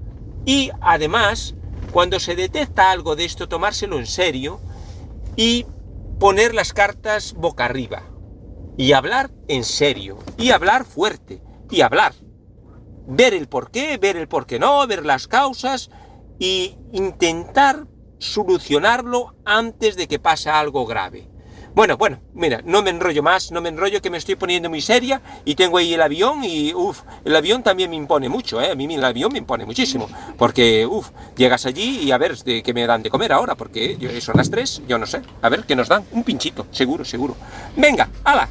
[SPEAKER 10] Y además, cuando se detecta algo de esto, tomárselo en serio y poner las cartas boca arriba. Y hablar en serio. Y hablar fuerte. Y hablar. Ver el por qué, ver el por qué no, ver las causas y intentar solucionarlo antes de que pase algo grave. Bueno, bueno, mira, no me enrollo más, no me enrollo que me estoy poniendo muy seria y tengo ahí el avión y, uff, el avión también me impone mucho, ¿eh? A mí el avión me impone muchísimo, porque, uff, llegas allí y a ver de qué me dan de comer ahora, porque son las tres, yo no sé, a ver qué nos dan, un pinchito, seguro, seguro. Venga, ala,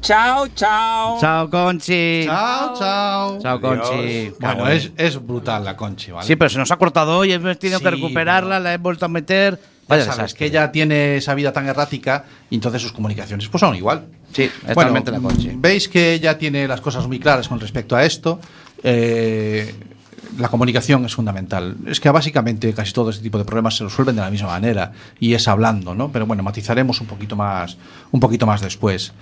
[SPEAKER 10] chao, chao.
[SPEAKER 2] Chao, Conchi.
[SPEAKER 1] Chao, chao.
[SPEAKER 2] Chao, Conchi.
[SPEAKER 1] Bueno, es, es brutal la Conchi, ¿vale?
[SPEAKER 2] Sí, pero se nos ha cortado hoy, hemos tenido que
[SPEAKER 1] Sí,
[SPEAKER 2] recuperarla, la he vuelto a meter.
[SPEAKER 1] Ya
[SPEAKER 2] Vaya
[SPEAKER 1] sabes
[SPEAKER 2] desastre.
[SPEAKER 1] que ella tiene esa vida tan errática y entonces sus comunicaciones pues son igual.
[SPEAKER 2] Sí,
[SPEAKER 1] Bueno,
[SPEAKER 2] totalmente la Conchi.
[SPEAKER 1] Veis que ella tiene las cosas muy claras con respecto a esto. Eh, la comunicación es fundamental. Es que básicamente casi todo este tipo de problemas se resuelven de la misma manera y es hablando, ¿no? Pero bueno, matizaremos un poquito más, un poquito más después.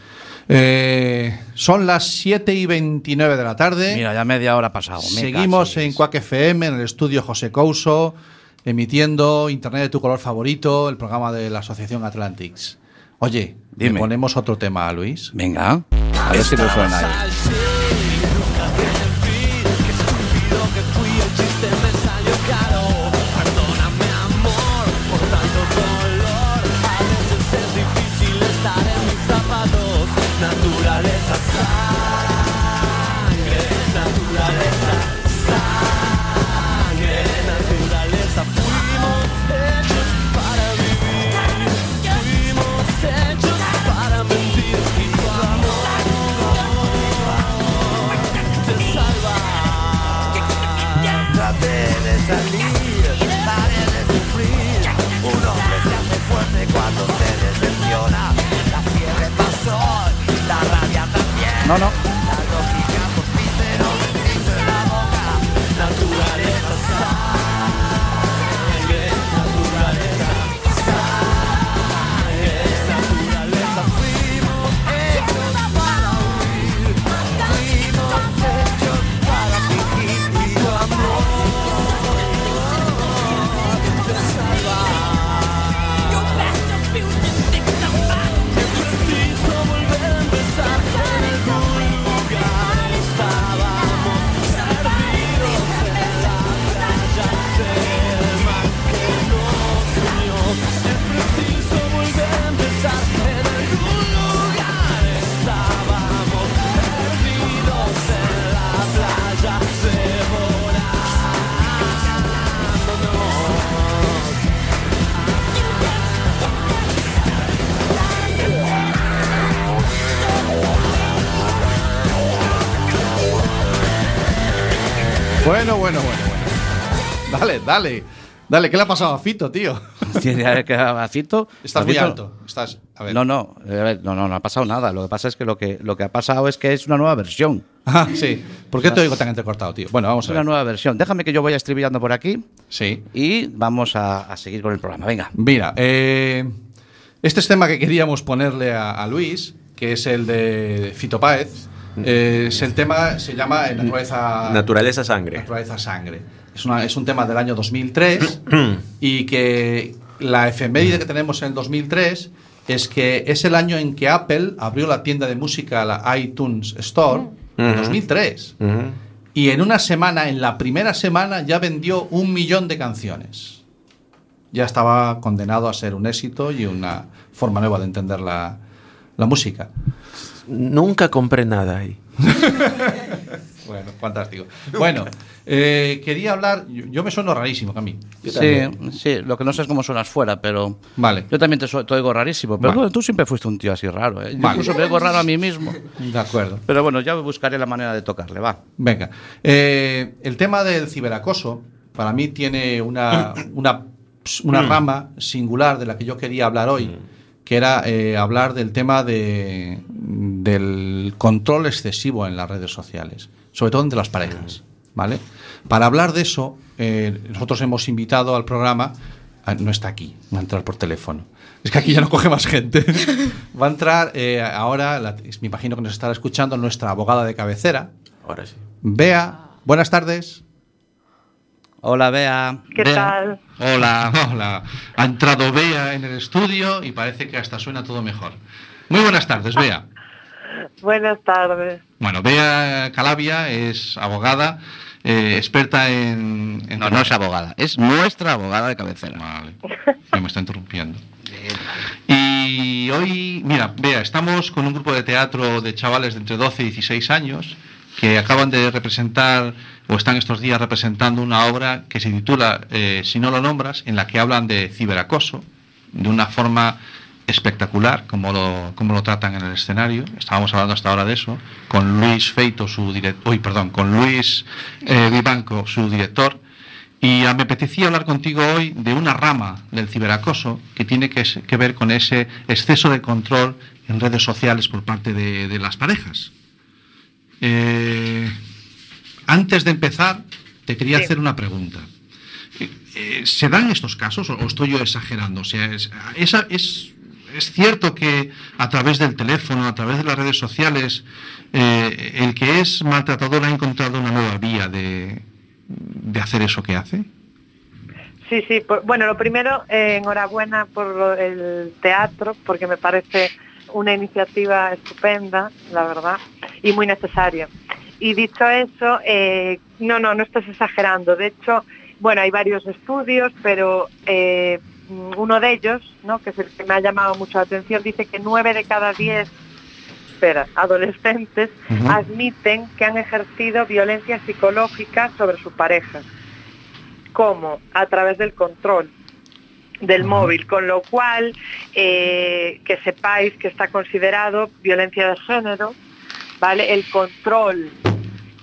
[SPEAKER 1] Eh, son las 7 y 29 de la tarde.
[SPEAKER 2] Mira, ya media hora ha pasado. me
[SPEAKER 1] Seguimos
[SPEAKER 2] cachis.
[SPEAKER 1] en Quack FM, en el estudio José Couso, emitiendo Internet de tu color favorito, el programa de la Asociación Atlantics. Oye, ¿le
[SPEAKER 2] Dime.
[SPEAKER 1] ponemos otro tema, Luis?
[SPEAKER 2] Venga, a ver si lo suena ahí.
[SPEAKER 6] También.
[SPEAKER 2] No,
[SPEAKER 1] Bueno, bueno, bueno, bueno. Dale, dale. Dale, ¿qué le ha pasado a Fito, tío?
[SPEAKER 2] Tiene que a Fito.
[SPEAKER 1] Estás
[SPEAKER 2] a
[SPEAKER 1] muy alto. Estás. A ver.
[SPEAKER 2] No, no, a ver, no, no, no ha pasado nada. Lo que pasa es que lo que, lo que ha pasado es que es una nueva versión.
[SPEAKER 1] Ah, sí. ¿Por qué te oigo tan entrecortado, tío? Bueno, vamos
[SPEAKER 2] Es
[SPEAKER 1] a
[SPEAKER 2] una
[SPEAKER 1] ver.
[SPEAKER 2] nueva versión. Déjame que yo vaya estribillando por aquí.
[SPEAKER 1] Sí.
[SPEAKER 2] Y vamos a, a seguir con el programa. Venga.
[SPEAKER 1] Mira, eh, este es tema que queríamos ponerle a, a Luis, que es el de Fito Páez. Eh, es el tema, se llama eh, Naturaleza,
[SPEAKER 5] Naturaleza sangre.
[SPEAKER 1] Naturaleza Sangre. Es, una- es un tema del año 2003 y que la efeméride que tenemos en el 2003 es que es el año en que Apple abrió la tienda de música, la iTunes Store, en
[SPEAKER 5] Ujú.
[SPEAKER 1] 2003.
[SPEAKER 5] Ujú.
[SPEAKER 1] Y en una semana, en la primera semana, ya vendió un millón de canciones. Ya estaba condenado a ser un éxito y una forma nueva de entender la, la música.
[SPEAKER 5] Nunca compré nada ahí.
[SPEAKER 1] Bueno, fantástico. Bueno, eh, quería hablar. Yo, yo me sueno rarísimo, Cami.
[SPEAKER 2] Sí, sí, lo que no sé es cómo suenas fuera, pero.
[SPEAKER 1] Vale.
[SPEAKER 2] Yo también te, te oigo rarísimo, pero
[SPEAKER 1] Vale.
[SPEAKER 2] tú, tú siempre fuiste un tío así raro, ¿eh? Yo
[SPEAKER 1] Vale.
[SPEAKER 2] Incluso me oigo raro a mí mismo.
[SPEAKER 1] De acuerdo.
[SPEAKER 2] Pero bueno, ya buscaré la manera de tocarle, va.
[SPEAKER 1] Venga. Eh, el tema del ciberacoso, para mí, tiene una, una, una
[SPEAKER 5] Mm.
[SPEAKER 1] rama singular de la que yo quería hablar hoy, que era eh, hablar del tema de, del control excesivo en las redes sociales, sobre todo entre las parejas. ¿vale? Para hablar de eso, eh, nosotros hemos invitado al programa, ah, no está aquí, va a entrar por teléfono. Es que aquí ya no coge más gente. va a entrar eh, ahora, la- me imagino que nos estará escuchando nuestra abogada de cabecera,
[SPEAKER 5] Ahora sí.
[SPEAKER 1] Bea, buenas tardes.
[SPEAKER 2] Hola, Bea.
[SPEAKER 11] ¿Qué
[SPEAKER 1] Bea.
[SPEAKER 11] tal?
[SPEAKER 1] Hola, hola. Ha entrado Bea en el estudio y parece que hasta suena todo mejor. Muy buenas tardes, Bea.
[SPEAKER 11] Buenas tardes.
[SPEAKER 1] Bueno, Bea Calavia es abogada, eh, experta en, en
[SPEAKER 2] No, no es abogada, es nuestra abogada de cabecera.
[SPEAKER 1] Vale, ya me está interrumpiendo. Y hoy, mira, Bea, estamos con un grupo de teatro de chavales de entre 12 y 16 años que acaban de representar o están estos días representando una obra que se titula eh, Si no lo nombras, en la que hablan de ciberacoso de una forma espectacular, como lo, como lo tratan en el escenario. Estábamos hablando hasta ahora de eso, con Luis Feito, su director, uy, perdón, con Luis eh, Vivanco, su director. Y me apetecía hablar contigo hoy de una rama del ciberacoso que tiene que ver con ese exceso de control en redes sociales por parte de, de las parejas. Eh, antes de empezar, te quería hacer una pregunta. Eh, eh, ¿Se dan estos casos o o estoy yo exagerando? O sea, es, esa- es, es cierto que a través del teléfono, a través de las redes sociales, eh, el que es maltratador ha encontrado una nueva vía de, de hacer eso que hace?
[SPEAKER 11] Sí, sí. por- bueno, lo primero, eh, enhorabuena por lo- el teatro, porque me parece una iniciativa estupenda, la verdad, y muy necesaria. Y dicho eso, eh, no, no, no estás exagerando. De hecho, bueno, hay varios estudios, pero eh, uno de ellos, ¿no? que es el que me ha llamado mucho la atención, dice que nueve de cada diez espera, adolescentes
[SPEAKER 12] Ujú.
[SPEAKER 11] admiten que han ejercido violencia psicológica sobre su pareja. ¿Cómo? A través del control del móvil, con lo cual eh, que sepáis que está considerado violencia de género, ¿vale? El control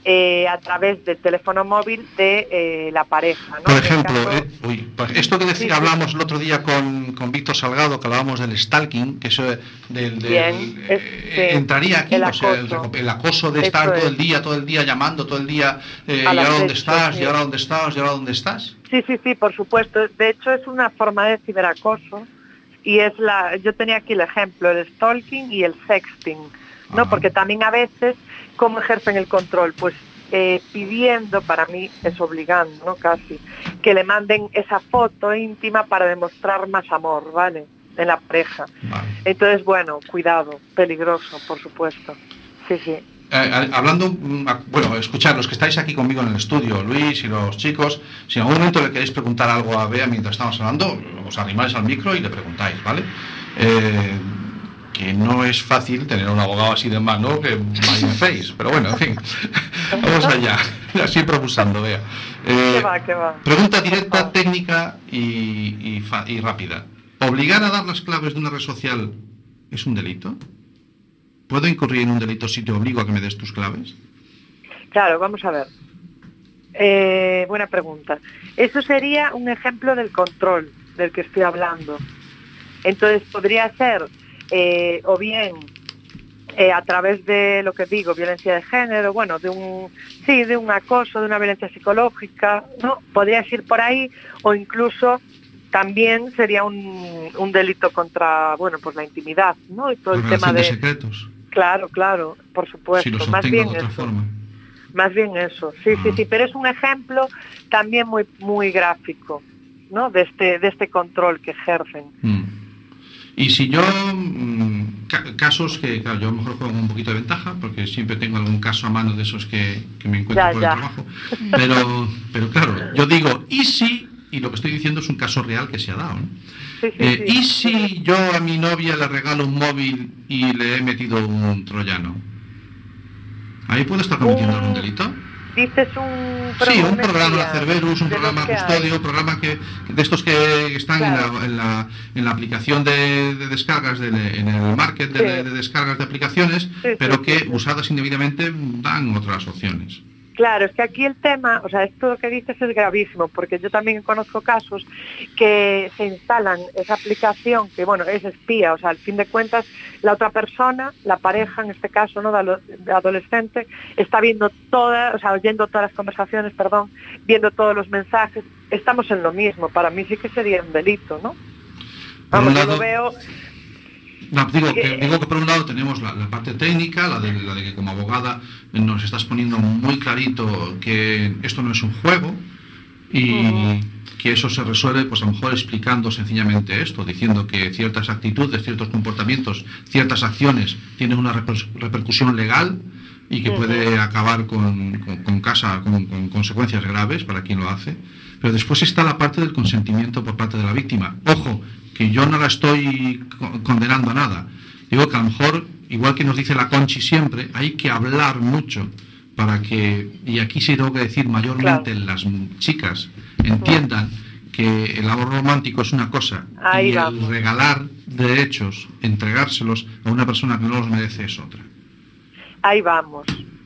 [SPEAKER 11] eh, a través del teléfono móvil de eh, la pareja, ¿no?
[SPEAKER 1] Por ejemplo,
[SPEAKER 11] caso-
[SPEAKER 1] eh, uy, pues esto que decía, hablamos el otro día con, con Víctor Salgado, que hablábamos del stalking, que eso del, del-
[SPEAKER 11] Bien, es-
[SPEAKER 1] eh,
[SPEAKER 11] sí,
[SPEAKER 1] entraría aquí,
[SPEAKER 11] el
[SPEAKER 1] o sea, el,
[SPEAKER 11] acoso.
[SPEAKER 1] el acoso de estar todo
[SPEAKER 11] es.
[SPEAKER 1] el día, todo el día llamando, todo el día, y ahora dónde estás,
[SPEAKER 11] sí.
[SPEAKER 1] y ahora dónde estás, y ahora dónde estás.
[SPEAKER 11] Sí, sí, sí, por supuesto. De hecho, es una forma de ciberacoso y es la. Yo tenía aquí el ejemplo, el stalking y el sexting, ¿no? Porque también a veces, ¿cómo ejercen el control? Pues eh, pidiendo, para mí es obligando, ¿no? Casi, que le manden esa foto íntima para demostrar más amor, ¿vale? En la pareja. Entonces, bueno, cuidado, peligroso, por supuesto. Sí, sí.
[SPEAKER 1] Eh, hablando, mm, bueno, escuchar, los que estáis aquí conmigo en el estudio, Luis y los chicos, si en algún momento le queréis preguntar algo a Bea mientras estamos hablando, os animáis al micro y le preguntáis, ¿vale? Eh, que no es fácil tener un abogado así de mano que my face, pero bueno, en fin, vamos allá, así abusando, Bea. Eh,
[SPEAKER 11] ¿Qué va, qué va?
[SPEAKER 1] Pregunta directa, técnica y, y rápida. ¿Obligar a dar las claves de una red social es un delito? ¿Puedo incurrir en un delito si te obligo a que me des tus claves?
[SPEAKER 11] Claro, vamos a ver. eh, buena pregunta. Eso sería un ejemplo del control del que estoy hablando. Entonces podría ser eh, o bien eh, a través de lo que digo, violencia de género, bueno, de un sí, de un acoso, de una violencia psicológica, ¿no? Podrías ir por ahí o incluso también sería un, un delito contra, bueno, pues la intimidad, ¿no? Y todo el tema de,
[SPEAKER 1] de secretos.
[SPEAKER 11] claro, claro, por supuesto,
[SPEAKER 1] Si
[SPEAKER 11] más bien
[SPEAKER 1] de otra
[SPEAKER 11] eso.
[SPEAKER 1] forma.
[SPEAKER 11] Más bien eso, sí, sí, sí, pero es un ejemplo también muy muy gráfico, ¿no? De este de este control que ejercen.
[SPEAKER 1] Mm. Y si yo, mm, ca- casos que, claro, yo a lo mejor juego con un poquito de ventaja, porque siempre tengo algún caso a mano de esos que, que me encuentro
[SPEAKER 11] Ya,
[SPEAKER 1] por
[SPEAKER 11] ya.
[SPEAKER 1] el trabajo, pero, pero claro, yo digo, ¿y si? Y lo que estoy diciendo es un caso real que se ha dado, ¿no?
[SPEAKER 11] Sí, sí,
[SPEAKER 1] Eh,
[SPEAKER 11] sí.
[SPEAKER 1] ¿Y si yo a mi novia le regalo un móvil y le he metido un troyano? ¿Ahí puedo estar cometiendo algún delito?
[SPEAKER 11] Dices un
[SPEAKER 1] Sí, un programa Cerberus, un programa custodio, un programa que de estos que están
[SPEAKER 11] Claro.
[SPEAKER 1] en, la, en, la, en la aplicación de, de descargas, de- en el market de,
[SPEAKER 11] Sí.
[SPEAKER 1] de descargas de aplicaciones,
[SPEAKER 11] Sí,
[SPEAKER 1] pero
[SPEAKER 11] sí,
[SPEAKER 1] que usadas indebidamente dan otras opciones.
[SPEAKER 11] Claro, es que aquí el tema, o sea, esto que dices es gravísimo, porque yo también conozco casos que se instalan esa aplicación que, bueno, es espía, o sea, al fin de cuentas, la otra persona, la pareja, en este caso, ¿no?, de adolescente, está viendo todas, o sea, oyendo todas las conversaciones, perdón, viendo todos los mensajes, estamos en lo mismo, para mí sí que sería un delito, ¿no? Vamos, yo lo veo,
[SPEAKER 1] No, digo, que,
[SPEAKER 11] Eh,
[SPEAKER 1] digo que por un lado tenemos la, la parte técnica, la de, la de que como abogada nos estás poniendo muy clarito que esto no es un juego y que eso se resuelve pues a lo mejor explicando sencillamente esto, diciendo que ciertas actitudes, ciertos comportamientos, ciertas acciones tienen una reper- repercusión legal y que puede acabar con, con- con casa, con, con consecuencias graves para quien lo hace. Pero después está la parte del consentimiento por parte de la víctima. Ojo, que yo no la estoy co- condenando a nada. Digo que a lo mejor, igual que nos dice la Conchi siempre, hay que hablar mucho para que, y aquí sí tengo que decir mayormente las chicas, entiendan que el amor romántico es una cosa
[SPEAKER 11] Ahí
[SPEAKER 1] y el
[SPEAKER 11] vamos.
[SPEAKER 1] regalar derechos, entregárselos a una persona que no los merece es otra.
[SPEAKER 11] ahí vamos.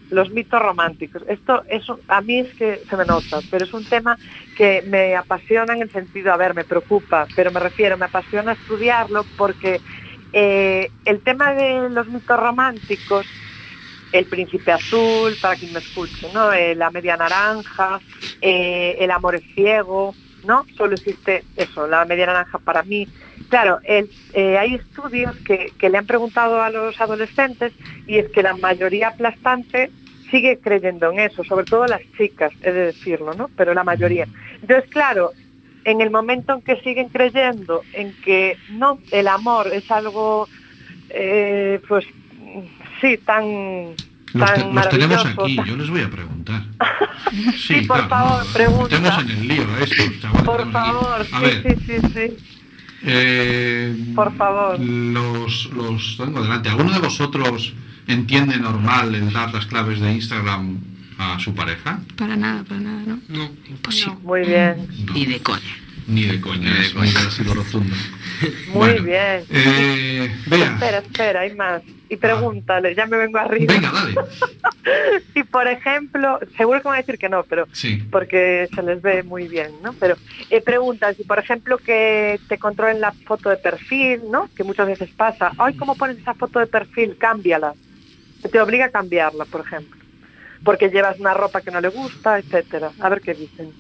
[SPEAKER 11] Los mitos románticos. Esto es a mí es que se me nota, pero es un tema que me apasiona en el sentido, a ver, me preocupa, pero me refiero, me apasiona estudiarlo porque eh, el tema de los mitos románticos, el príncipe azul, para quien me escuche, ¿no? Eh, la media naranja, eh, el amor es ciego, ¿no? Solo existe eso, la media naranja para mí. Claro, el- eh, hay estudios que, que le han preguntado a los adolescentes y es que la mayoría aplastante sigue creyendo en eso, sobre todo las chicas, he de decirlo, ¿no? Pero la mayoría. Entonces, claro, en el momento en que siguen creyendo en que no, el amor es algo, eh, pues sí, tan,
[SPEAKER 1] Los, te- los tenemos aquí, yo les voy a preguntar.
[SPEAKER 11] Sí, por favor, pregunta.
[SPEAKER 1] Metemos en el lío chavales.
[SPEAKER 11] Por favor, sí, sí, sí, sí.
[SPEAKER 1] Eh,
[SPEAKER 11] Por favor.
[SPEAKER 1] Los, los tengo delante. ¿Alguno de vosotros entiende normal el dar las claves de Instagram a su pareja?
[SPEAKER 12] Para nada, para nada, ¿no?
[SPEAKER 4] No.
[SPEAKER 12] Imposible.
[SPEAKER 11] Muy bien,
[SPEAKER 12] Ni de coña.
[SPEAKER 1] Ni de coña, muy ha sido rotundo.
[SPEAKER 11] muy
[SPEAKER 1] Bueno,
[SPEAKER 11] bien.
[SPEAKER 1] Eh, vea,
[SPEAKER 11] Espera, espera, hay más. Y pregúntale, ya me vengo arriba.
[SPEAKER 1] venga, dale.
[SPEAKER 11] Y por ejemplo, seguro que van a decir que no, pero
[SPEAKER 1] Sí.
[SPEAKER 11] porque se les ve muy bien, ¿no? Pero eh, preguntan si, por ejemplo, que te controlen la foto de perfil, ¿no? Que muchas veces pasa. Ay, ¿cómo pones esa foto de perfil? Cámbiala. Te obliga a cambiarla, por ejemplo. Porque llevas una ropa que no le gusta, etcétera. A ver qué dicen.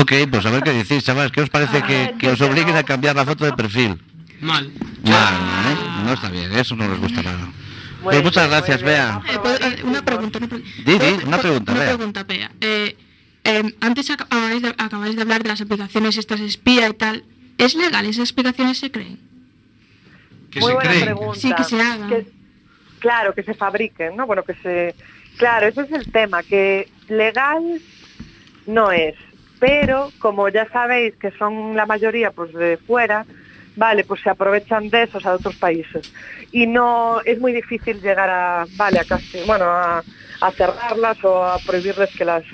[SPEAKER 2] Ok, pues a ver qué decís, chavales. ¿Qué os parece que, que os obliguen a cambiar la foto de perfil?
[SPEAKER 4] Mal.
[SPEAKER 2] Mal, ¿eh? No está bien, eso no les gusta nada. Pues muchas gracias. Bea.
[SPEAKER 12] Eh, ¿puedo- eh, una pregunta, una pregunta.
[SPEAKER 2] Di, di,
[SPEAKER 12] ¿Puedo-
[SPEAKER 2] una
[SPEAKER 12] puedo-
[SPEAKER 2] pregunta,
[SPEAKER 12] Una
[SPEAKER 2] Bea.
[SPEAKER 12] pregunta, Bea. Eh, eh, antes acabáis de, acabáis de hablar de las aplicaciones estas espía y tal. ¿Es legal? ¿Esas aplicaciones se creen?
[SPEAKER 1] Que
[SPEAKER 11] Muy
[SPEAKER 1] se
[SPEAKER 11] buena
[SPEAKER 1] creen.
[SPEAKER 11] pregunta.
[SPEAKER 12] Sí, que se hagan.
[SPEAKER 11] Que- claro, que se fabriquen, ¿no? Bueno, que se... Claro, ese es el tema, que legal no es, pero como ya sabéis que son la mayoría pues de fuera, vale, pues se aprovechan de esos a otros países. Y no es muy difícil llegar a, vale, a casi, bueno, a, cerrarlas o a prohibirles que las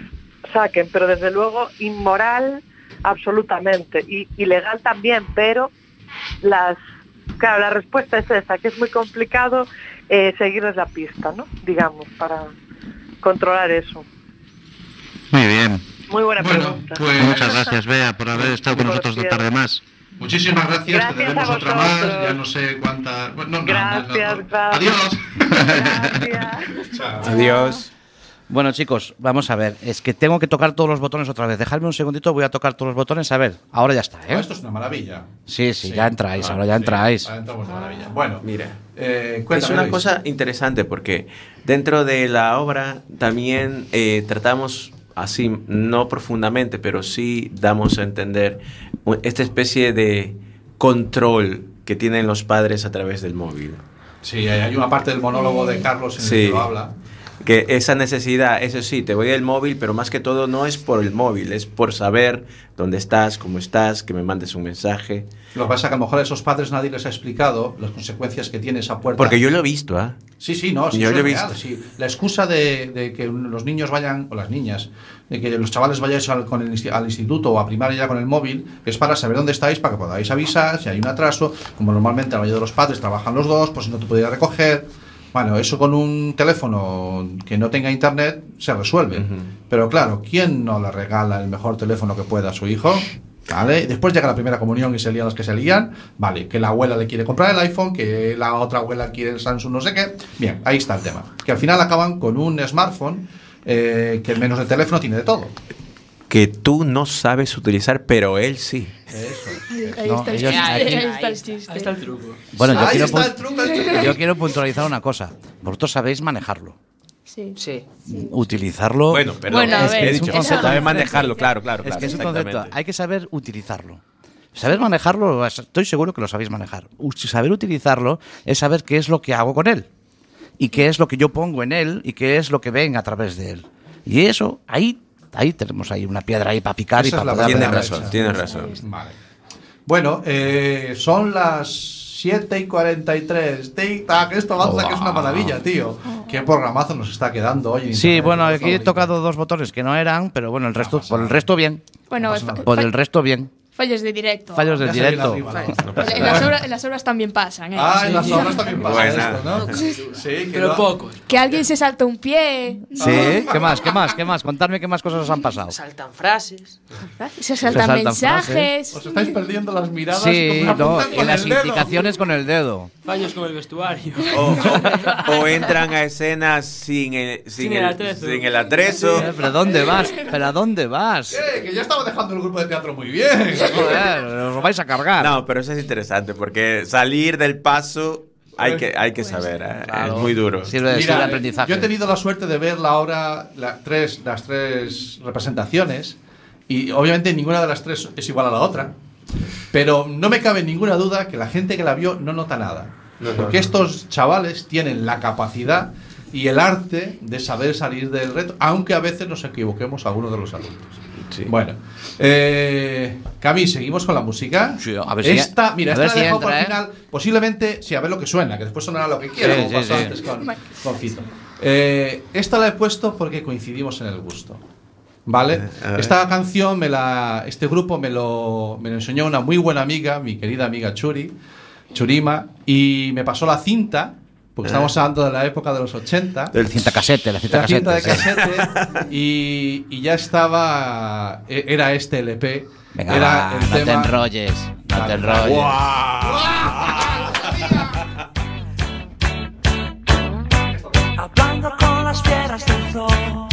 [SPEAKER 11] saquen, pero desde luego inmoral absolutamente y ilegal también, pero las claro, la respuesta es esa, que es muy complicado eh, seguirles la pista, ¿no? Digamos, para controlar eso.
[SPEAKER 2] Muy bien.
[SPEAKER 11] Muy buena
[SPEAKER 1] Bueno,
[SPEAKER 11] pregunta.
[SPEAKER 1] pues-
[SPEAKER 2] Muchas gracias, Bea, por haber estado con nosotros dos tarde más.
[SPEAKER 1] Muchísimas gracias,
[SPEAKER 11] Gracias
[SPEAKER 1] te debemos
[SPEAKER 11] a
[SPEAKER 1] otra más, ya no sé cuántas... Bueno, no, no,
[SPEAKER 11] Gracias,
[SPEAKER 1] no, no.
[SPEAKER 11] gracias.
[SPEAKER 1] Adiós. Chao.
[SPEAKER 5] Adiós.
[SPEAKER 2] Bueno, chicos, vamos a ver. Es que tengo que tocar todos los botones otra vez. Dejadme un segundito, voy a tocar todos los botones. A ver, ahora ya está, ¿eh?
[SPEAKER 1] Ah, Esto es una maravilla.
[SPEAKER 2] Sí, sí, ya entráis,
[SPEAKER 1] Ah,
[SPEAKER 2] ahora ya
[SPEAKER 1] sí,
[SPEAKER 2] entráis.
[SPEAKER 1] ahora entramos de maravilla. Bueno,
[SPEAKER 5] Mira.
[SPEAKER 1] eh,
[SPEAKER 5] Es una
[SPEAKER 1] Luis.
[SPEAKER 5] cosa interesante porque dentro de la obra también eh, tratamos así, no profundamente, pero sí damos a entender esta especie de control que tienen los padres a través del móvil.
[SPEAKER 1] Sí, hay una parte del monólogo de Carlos en el
[SPEAKER 5] Sí.
[SPEAKER 1] que lo habla.
[SPEAKER 5] Que esa necesidad, eso sí, te voy del móvil, pero más que todo no es por el móvil, es por saber dónde estás, cómo estás, que me mandes un mensaje.
[SPEAKER 1] Lo que pasa es que a lo mejor a esos padres nadie les ha explicado las consecuencias que tiene esa puerta.
[SPEAKER 5] Porque yo lo he visto, ¿ah?
[SPEAKER 1] Sí, sí, no, sí,
[SPEAKER 5] Yo lo he
[SPEAKER 1] es real,
[SPEAKER 5] visto.
[SPEAKER 1] sí. La excusa de, de que los niños vayan, o las niñas, de que los chavales vayáis al, con el al instituto o a primaria ya con el móvil, es para saber dónde estáis, para que podáis avisar si hay un atraso. Como normalmente la mayoría de los padres trabajan los dos, pues si no te podía recoger. Bueno, eso con un teléfono que no tenga internet se resuelve. Pero claro, ¿quién no le regala el mejor teléfono que pueda a su hijo? ¿Vale? Después llega la primera comunión y se lían los que se lían. Vale, que la abuela le quiere comprar el iPhone, que la otra abuela quiere el Samsung, no sé qué. Bien, ahí está el tema. Que al final acaban con un smartphone eh, que menos de teléfono tiene de todo.
[SPEAKER 5] Que tú no sabes utilizar, pero él sí.
[SPEAKER 8] Ahí, ahí
[SPEAKER 2] No,
[SPEAKER 8] está el
[SPEAKER 2] ellos
[SPEAKER 8] chiste,
[SPEAKER 2] aquí-
[SPEAKER 8] ahí está el chiste.
[SPEAKER 4] Ahí está el truco.
[SPEAKER 2] Bueno, yo
[SPEAKER 1] Ahí
[SPEAKER 2] quiero,
[SPEAKER 1] está
[SPEAKER 2] pun-
[SPEAKER 1] el truco, el truco.
[SPEAKER 2] yo quiero puntualizar una cosa. Vosotros sabéis manejarlo.
[SPEAKER 8] Sí.
[SPEAKER 9] Sí.
[SPEAKER 2] Utilizarlo.
[SPEAKER 5] Bueno, perdón,
[SPEAKER 8] Bueno, a
[SPEAKER 2] es que
[SPEAKER 8] ver,
[SPEAKER 2] es un
[SPEAKER 8] eso-
[SPEAKER 2] concepto.
[SPEAKER 5] Sabe manejarlo, claro, claro,
[SPEAKER 2] Es
[SPEAKER 5] claro.
[SPEAKER 2] que es un concepto. Hay que saber utilizarlo. Saber manejarlo, estoy seguro que lo sabéis manejar. Saber utilizarlo es saber qué es lo que hago con él. Y qué es lo que yo pongo en él y qué es lo que ven a través de él. Y eso, ahí, ahí tenemos ahí una piedra ahí para picar y
[SPEAKER 1] Esa
[SPEAKER 2] para
[SPEAKER 5] Tienes razón, tienes razón.
[SPEAKER 1] Vale. Bueno, eh, son las 7 y 43. Tic-tac, esto avanza que es una maravilla, tío. Qué programazo nos está quedando hoy.
[SPEAKER 2] Sí, bueno, aquí he tocado dos botones que no eran, pero bueno, el resto, por el resto bien.
[SPEAKER 8] Bueno.
[SPEAKER 2] Por el resto bien.
[SPEAKER 8] Fallos de directo.
[SPEAKER 2] Fallos
[SPEAKER 1] se viene
[SPEAKER 2] directo.
[SPEAKER 1] arriba, ¿no?
[SPEAKER 5] No
[SPEAKER 8] En las, obras, en las obras también pasan, ¿eh?
[SPEAKER 1] Ah, en las
[SPEAKER 8] Sí.
[SPEAKER 1] obras también pasa esto, ¿no? Sí, que
[SPEAKER 4] Pero
[SPEAKER 1] no-
[SPEAKER 4] pocos.
[SPEAKER 8] Que alguien se salta un pie.
[SPEAKER 2] Sí, ¿qué más? ¿Qué más? ¿Qué más? Contadme qué más cosas os han pasado.
[SPEAKER 9] Saltan frases.
[SPEAKER 8] Se saltan,
[SPEAKER 2] saltan
[SPEAKER 8] mensajes.
[SPEAKER 1] Os estáis perdiendo las miradas.
[SPEAKER 2] Sí, no, y
[SPEAKER 1] con
[SPEAKER 2] las
[SPEAKER 1] el dedo.
[SPEAKER 2] indicaciones con el dedo.
[SPEAKER 4] Fallos con el vestuario.
[SPEAKER 5] O, o- o entran a escenas sin el, sin
[SPEAKER 4] Sin
[SPEAKER 5] el,
[SPEAKER 4] el atrezo.
[SPEAKER 5] sin el atrezo.
[SPEAKER 2] Eh, ¿Pero dónde vas? ¿Pero a dónde vas?
[SPEAKER 1] Eh, que ya estaba dejando el grupo de teatro muy bien.
[SPEAKER 2] Joder, os lo vais a cargar.
[SPEAKER 5] No, pero eso es interesante porque salir del paso hay que, hay que saber. ¿eh?
[SPEAKER 2] Claro.
[SPEAKER 5] Es muy duro.
[SPEAKER 2] Sirve,
[SPEAKER 1] Mira,
[SPEAKER 2] de
[SPEAKER 1] eh,
[SPEAKER 2] aprendizaje.
[SPEAKER 1] yo he tenido la suerte de ver la obra, la- tres, las tres representaciones, y obviamente ninguna de las tres es igual a la otra, pero no me cabe ninguna duda que la gente que la vio no nota nada. porque estos chavales tienen la capacidad y el arte de saber salir del reto, aunque a veces nos equivoquemos algunos de los adultos.
[SPEAKER 5] Sí.
[SPEAKER 1] Bueno, eh, Cami, seguimos con la música.
[SPEAKER 2] Sí, a ver si-
[SPEAKER 1] esta, mira,
[SPEAKER 2] a
[SPEAKER 1] esta
[SPEAKER 2] ver
[SPEAKER 1] la
[SPEAKER 2] si
[SPEAKER 1] he dejado
[SPEAKER 2] entra,
[SPEAKER 1] para el
[SPEAKER 2] ¿eh?
[SPEAKER 1] final. Posiblemente, sí, a ver lo que suena, que después sonará lo que quiera,
[SPEAKER 2] Sí,
[SPEAKER 1] como
[SPEAKER 2] sí,
[SPEAKER 1] pasó
[SPEAKER 2] sí.
[SPEAKER 1] antes con, con Fito. Eh, esta la he puesto porque coincidimos en el gusto. ¿Vale? Esta canción, me la, este grupo me lo, me lo enseñó una muy buena amiga, mi querida amiga Churi, Churima, y me pasó la cinta, porque estamos hablando de la época de los 80.
[SPEAKER 2] El cinta casete, la cinta
[SPEAKER 1] La cinta de
[SPEAKER 2] casete. sí.
[SPEAKER 1] casete y, y ya estaba e- era este LP
[SPEAKER 2] Venga,
[SPEAKER 1] era
[SPEAKER 2] va,
[SPEAKER 1] el
[SPEAKER 2] no te
[SPEAKER 1] tema
[SPEAKER 2] enrolles, no te enrolles.
[SPEAKER 13] Hablando con las fieras del zoo,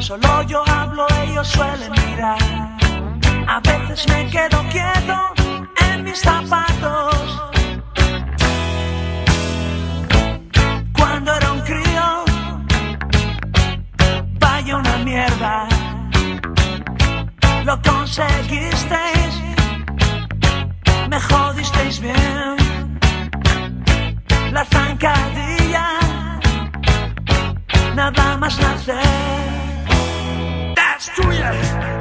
[SPEAKER 13] solo yo hablo, ellos suelen mirar. A veces me quedo quieto en mis zapatos. Cuando era un crío, vaya una mierda. Lo conseguisteis, me jodisteis bien. La zancadilla nada más nacer. Destruye, destruye,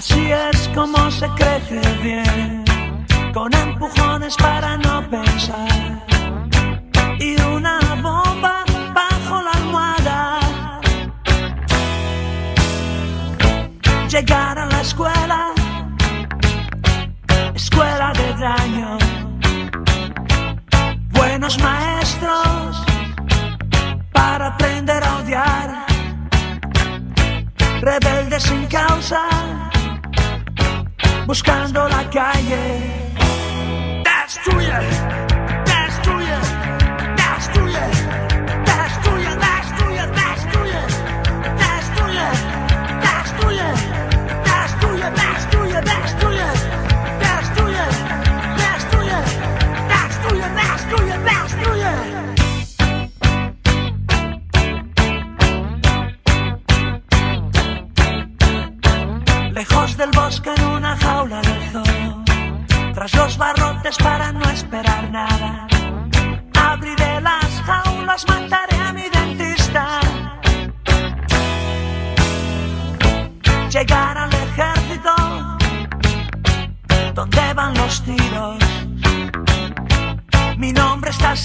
[SPEAKER 13] Así es como se crece bien, razones para no pensar. Y una bomba bajo la almohada. Llegar a la escuela, escuela de daño. Buenos maestros para aprender a odiar. Rebeldes sin causa, buscando la calle. Destruye,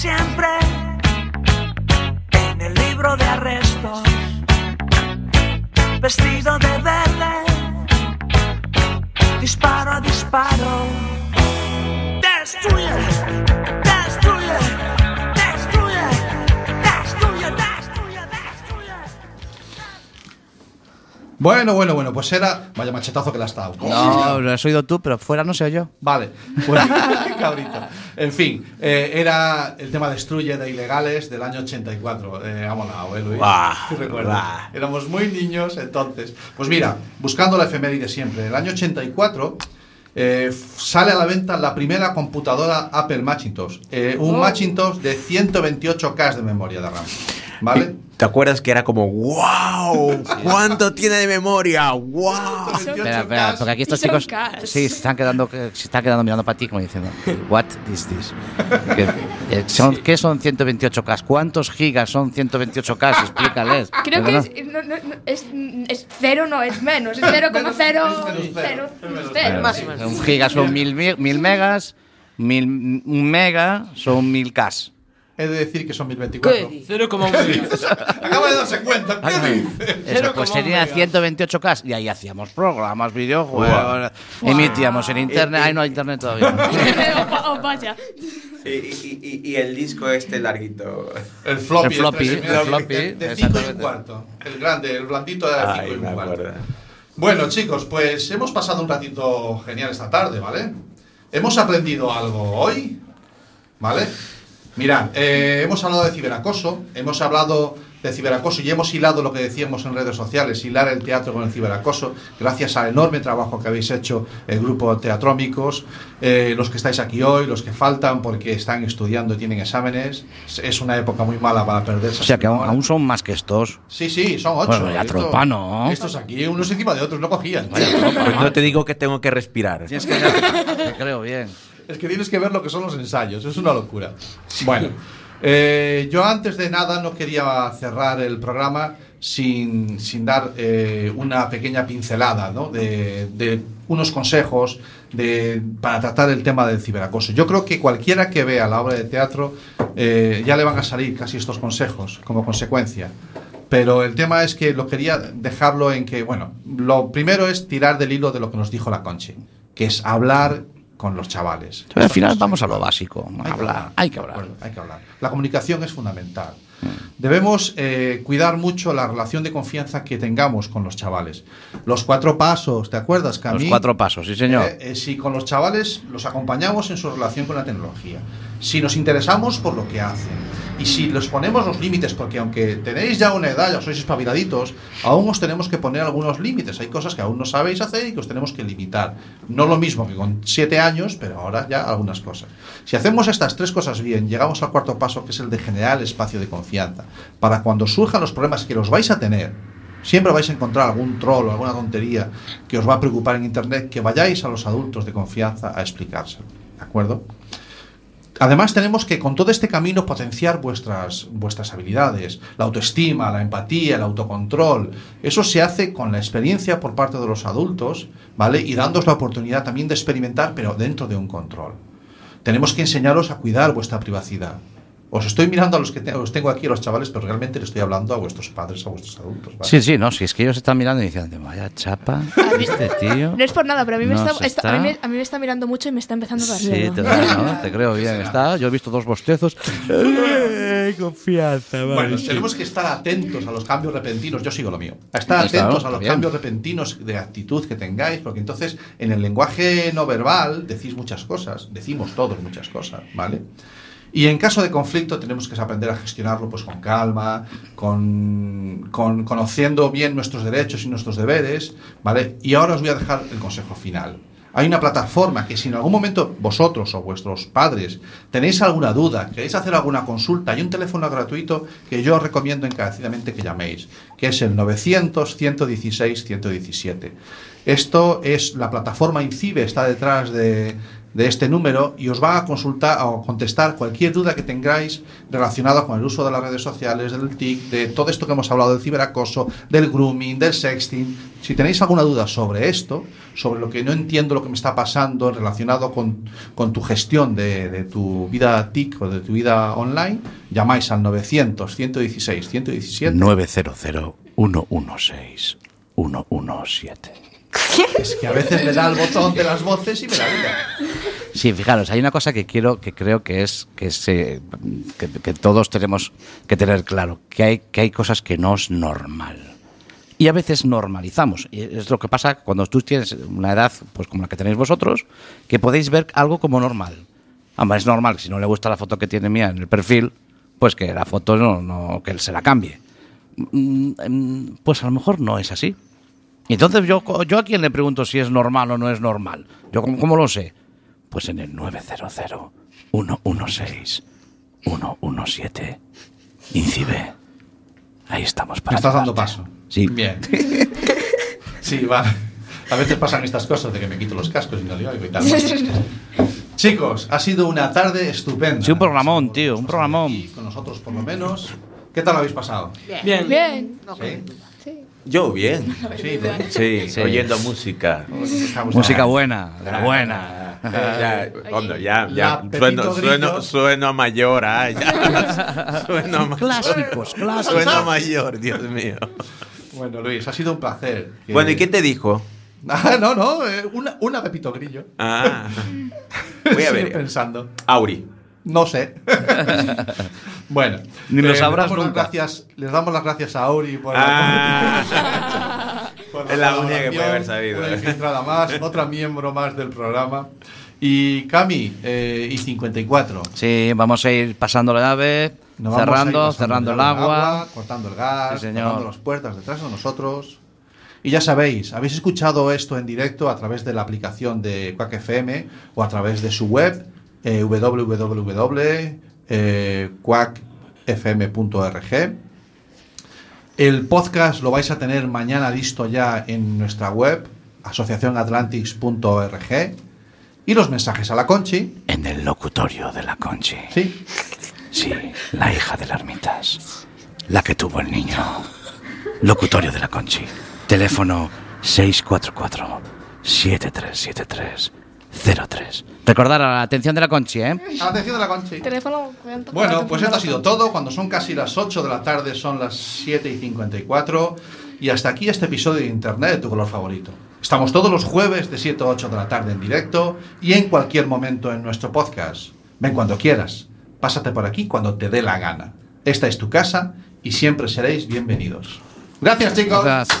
[SPEAKER 13] siempre
[SPEAKER 1] Bueno, bueno, bueno, pues era. Vaya machetazo que la has dado.
[SPEAKER 2] No, lo has oído tú, pero fuera no se oyó.
[SPEAKER 1] Vale, pues cabrito. En fin, eh, era el tema Destruye de Ilegales del año 84. Eh, ha molado, ¿eh, Luis?
[SPEAKER 5] Buah,
[SPEAKER 1] ¿Te recuerdas?
[SPEAKER 5] buah.
[SPEAKER 1] Éramos muy niños entonces. Pues mira, buscando la efeméride siempre, el año 84 eh, sale a la venta la primera computadora Apple Macintosh. Eh, un
[SPEAKER 5] Oh.
[SPEAKER 1] Macintosh de 128K de memoria de RAM. ¿Vale?
[SPEAKER 5] ¿Te acuerdas que era como, wow, cuánto tiene de memoria? Wow.
[SPEAKER 2] Espera, espera, porque aquí estos chicos sí, se están quedando, se están quedando mirando para ti como diciendo, what is this? ¿Qué, eh, son, ¿qué son 128K? ¿Cuántos gigas son 128K? Explícales.
[SPEAKER 8] Creo que es, no, no, es, es cero, no es menos. Es 0,0. cero, cero.
[SPEAKER 2] no. Un giga son mil, mi- mil megas, mil, un mega son mil Ks.
[SPEAKER 1] He de decir que son 1024.
[SPEAKER 4] Cero como un
[SPEAKER 1] Acaba de darse cuenta. ¿Qué dice?
[SPEAKER 2] Eso, pues sería 128K y ahí hacíamos programas, videojuegos, emitíamos en internet. Ay, no hay internet todavía.
[SPEAKER 8] o, o vaya.
[SPEAKER 5] Y, y- y- y el disco este larguito.
[SPEAKER 1] El floppy.
[SPEAKER 2] El floppy,
[SPEAKER 1] este,
[SPEAKER 2] el floppy,
[SPEAKER 1] De 5 y un cuarto. El grande, el blandito de 5
[SPEAKER 5] Ay,
[SPEAKER 1] y un cuarto.
[SPEAKER 5] acuerdo.
[SPEAKER 1] Bueno, chicos, pues hemos pasado un ratito genial esta tarde, ¿vale? Hemos aprendido algo hoy, ¿vale? Mirad, eh, hemos hablado de ciberacoso, hemos hablado de ciberacoso y hemos hilado lo que decíamos en redes sociales, hilar el teatro con el ciberacoso, gracias al enorme trabajo que habéis hecho el grupo Teatrómicos, eh, los que estáis aquí hoy, los que faltan porque están estudiando y tienen exámenes. Es una época muy mala para perderse.
[SPEAKER 2] O sea que aún, aún son más que estos.
[SPEAKER 1] Sí, sí, son ocho.
[SPEAKER 2] Bueno, ya
[SPEAKER 1] Esto-
[SPEAKER 2] tropa, ¿no?
[SPEAKER 1] Estos aquí, unos encima de otros, no cogían.
[SPEAKER 5] Pues no te digo que tengo que respirar.
[SPEAKER 2] Tienes que te creo bien.
[SPEAKER 1] Es que tienes que ver lo que son los ensayos, es una locura. Bueno, eh, yo antes de nada no quería cerrar el programa sin, sin dar eh, una pequeña pincelada ¿no? de, de unos consejos de, para tratar el tema del ciberacoso. Yo creo que cualquiera que vea la obra de teatro eh, ya le van a salir casi estos consejos como consecuencia. Pero el tema es que lo quería dejarlo en que, bueno, lo primero es tirar del hilo de lo que nos dijo la Conchi, que es hablar con los chavales.
[SPEAKER 2] Al final vamos a lo básico.
[SPEAKER 1] Hay que
[SPEAKER 2] Hablar, hay que hablar.
[SPEAKER 1] Bueno, hay que hablar. La comunicación es fundamental. Debemos eh, cuidar mucho la relación de confianza que tengamos con los chavales. Los cuatro pasos, ¿te acuerdas, Camille?
[SPEAKER 2] Los cuatro pasos, sí, señor.
[SPEAKER 1] Eh, eh, si con los chavales los acompañamos en su relación con la tecnología, si nos interesamos por lo que hacen y si les ponemos los límites, porque aunque tenéis ya una edad, ya sois espabiladitos, aún os tenemos que poner algunos límites. Hay cosas que aún no sabéis hacer y que os tenemos que limitar. No lo mismo que con siete años, pero ahora ya algunas cosas. Si hacemos estas tres cosas bien, llegamos al cuarto paso, que es el de generar espacio de confianza. Para cuando surjan los problemas que los vais a tener, Siempre vais a encontrar algún troll o alguna tontería que os va a preocupar en Internet, que vayáis a los adultos de confianza a explicárselo. ¿De acuerdo? Además tenemos que con todo este camino potenciar vuestras, vuestras habilidades, la autoestima, la empatía, el autocontrol. Eso se hace con la experiencia por parte de los adultos, ¿vale? Y dándos la oportunidad también de experimentar, pero dentro de un control. tenemos que enseñaros a cuidar vuestra privacidad. Os estoy mirando a los que te- os tengo aquí, a los chavales, pero realmente le estoy hablando a vuestros padres, a vuestros adultos. ¿vale?
[SPEAKER 2] Sí, sí, no, si es que ellos están mirando y diciendo, vaya chapa, este tío.
[SPEAKER 8] No es por nada, pero a mí, me está, está- a, mí me,
[SPEAKER 2] está-
[SPEAKER 8] a mí me está mirando mucho y me está empezando a dar
[SPEAKER 2] Sí, te, da, ¿no? te creo bien. Está, yo he visto dos bostezos. confianza, vale,
[SPEAKER 1] Bueno, tenemos que estar atentos a los cambios repentinos. Yo sigo lo mío. A estar atentos a los
[SPEAKER 2] Bien.
[SPEAKER 1] cambios repentinos de actitud que tengáis, porque entonces en el lenguaje no verbal decís muchas cosas, decimos todos muchas cosas, ¿vale? Y en caso de conflicto tenemos que aprender a gestionarlo pues con calma, con, con- conociendo bien nuestros derechos y nuestros deberes, ¿vale? Y ahora os voy a dejar el consejo final. Hay una plataforma que si en algún momento vosotros o vuestros padres tenéis alguna duda, queréis hacer alguna consulta, hay un teléfono gratuito que yo os recomiendo encarecidamente que llaméis, que es el 900-116-117. Esto es la plataforma INCIBE, está detrás de, de este número y os va a consultar o contestar cualquier duda que tengáis relacionada con el uso de las redes sociales, del TIC, de todo esto que hemos hablado del ciberacoso, del grooming, del sexting. Si tenéis alguna duda sobre esto, sobre lo que no entiendo lo que me está pasando relacionado con, con tu gestión de, de tu vida TIC o de tu vida online, llamáis al 900 116 117
[SPEAKER 2] 900 116 117.
[SPEAKER 1] Es que a veces me da el botón de las voces y me la vida.
[SPEAKER 2] Sí, fijaros, hay una cosa que quiero, que creo que es que, se, que, que todos tenemos que tener claro, que hay, que hay cosas que no es normal. Y a veces normalizamos. Y es lo que pasa cuando tú tienes una edad pues como la que tenéis vosotros, que podéis ver algo como normal. Hombre, es normal, que si no le gusta la foto que tiene mía en el perfil, pues que la foto no, no que él se la cambie. Mm, mm, Pues a lo mejor no es así. Y entonces yo, yo a quién le pregunto si es normal o no es normal. Yo cómo, cómo lo sé. Pues en el 900 116 117 Incibe. Ahí estamos para
[SPEAKER 1] Me estás dando paso.
[SPEAKER 2] Sí.
[SPEAKER 1] Bien. Sí, vale. A veces pasan estas cosas de que me quito los cascos y no le oigo y tal. Chicos, ha sido una tarde estupenda.
[SPEAKER 2] Sí, un programón, tío, un programón.
[SPEAKER 1] Con nosotros, por lo menos. ¿Qué tal lo habéis pasado?
[SPEAKER 4] Bien.
[SPEAKER 8] Bien.
[SPEAKER 1] ¿Sí?
[SPEAKER 5] Yo bien.
[SPEAKER 1] Sí, ¿no?
[SPEAKER 5] Sí,
[SPEAKER 2] Sí.
[SPEAKER 5] oyendo música.
[SPEAKER 2] Música buena, de la buena.
[SPEAKER 5] Ya, hombre, ya, ya.
[SPEAKER 1] Pepito
[SPEAKER 5] Sueno, sueno, sueno mayor, ah, ya. Sueno mayor.
[SPEAKER 2] Clásicos, clásicos.
[SPEAKER 5] Sueno mayor, Dios mío.
[SPEAKER 1] Bueno, Luis, ha sido un placer. Que-
[SPEAKER 5] Bueno, ¿y qué te dijo?
[SPEAKER 1] Ah, no, no, eh, una, una Pepito Grillo.
[SPEAKER 5] Ah. Voy a
[SPEAKER 1] Sigue
[SPEAKER 5] ver.
[SPEAKER 1] pensando.
[SPEAKER 5] Auri.
[SPEAKER 1] No sé. bueno.
[SPEAKER 2] Ni lo
[SPEAKER 1] eh,
[SPEAKER 2] sabrás
[SPEAKER 1] les damos las
[SPEAKER 2] nunca.
[SPEAKER 1] gracias, les damos las gracias a Auri por
[SPEAKER 5] Ah.
[SPEAKER 1] por
[SPEAKER 5] Es la única que puede haber sabido,
[SPEAKER 1] Una
[SPEAKER 5] eh.
[SPEAKER 1] infiltrada más, otra miembro más del programa. Y Cami, eh, y 54.
[SPEAKER 2] Sí, vamos a ir pasando la llave,
[SPEAKER 1] Nos
[SPEAKER 2] cerrando, cerrando el agua.
[SPEAKER 1] cortando el gas,
[SPEAKER 2] Sí, señor.
[SPEAKER 1] cerrando las puertas detrás de nosotros. Y ya sabéis, habéis escuchado esto en directo a través de la aplicación de Quack FM o a través de su web eh, www.quackfm.org. El podcast lo vais a tener mañana listo ya en nuestra web asociacionatlantics.org y los mensajes a la Conchi.
[SPEAKER 2] En el locutorio de la Conchi.
[SPEAKER 1] Sí.
[SPEAKER 2] Sí, la hija de las ermitas. La que tuvo el niño. Locutorio de la Conchi. Teléfono 644-7373-03. Recordar a la atención de la Conchi, ¿eh?
[SPEAKER 1] Atención de la Conchi.
[SPEAKER 8] Teléfono.
[SPEAKER 1] Bueno, pues esto ha sido todo. Cuando son casi las 8 de la tarde, son las 7 y 54. Y hasta aquí este episodio de Internet de tu color favorito. Estamos todos los jueves de 7 a 8 de la tarde en directo y en cualquier momento en nuestro podcast. Ven cuando quieras. Pásate por aquí cuando te dé la gana. Esta es tu casa y siempre seréis bienvenidos. Gracias, chicos.
[SPEAKER 2] Gracias.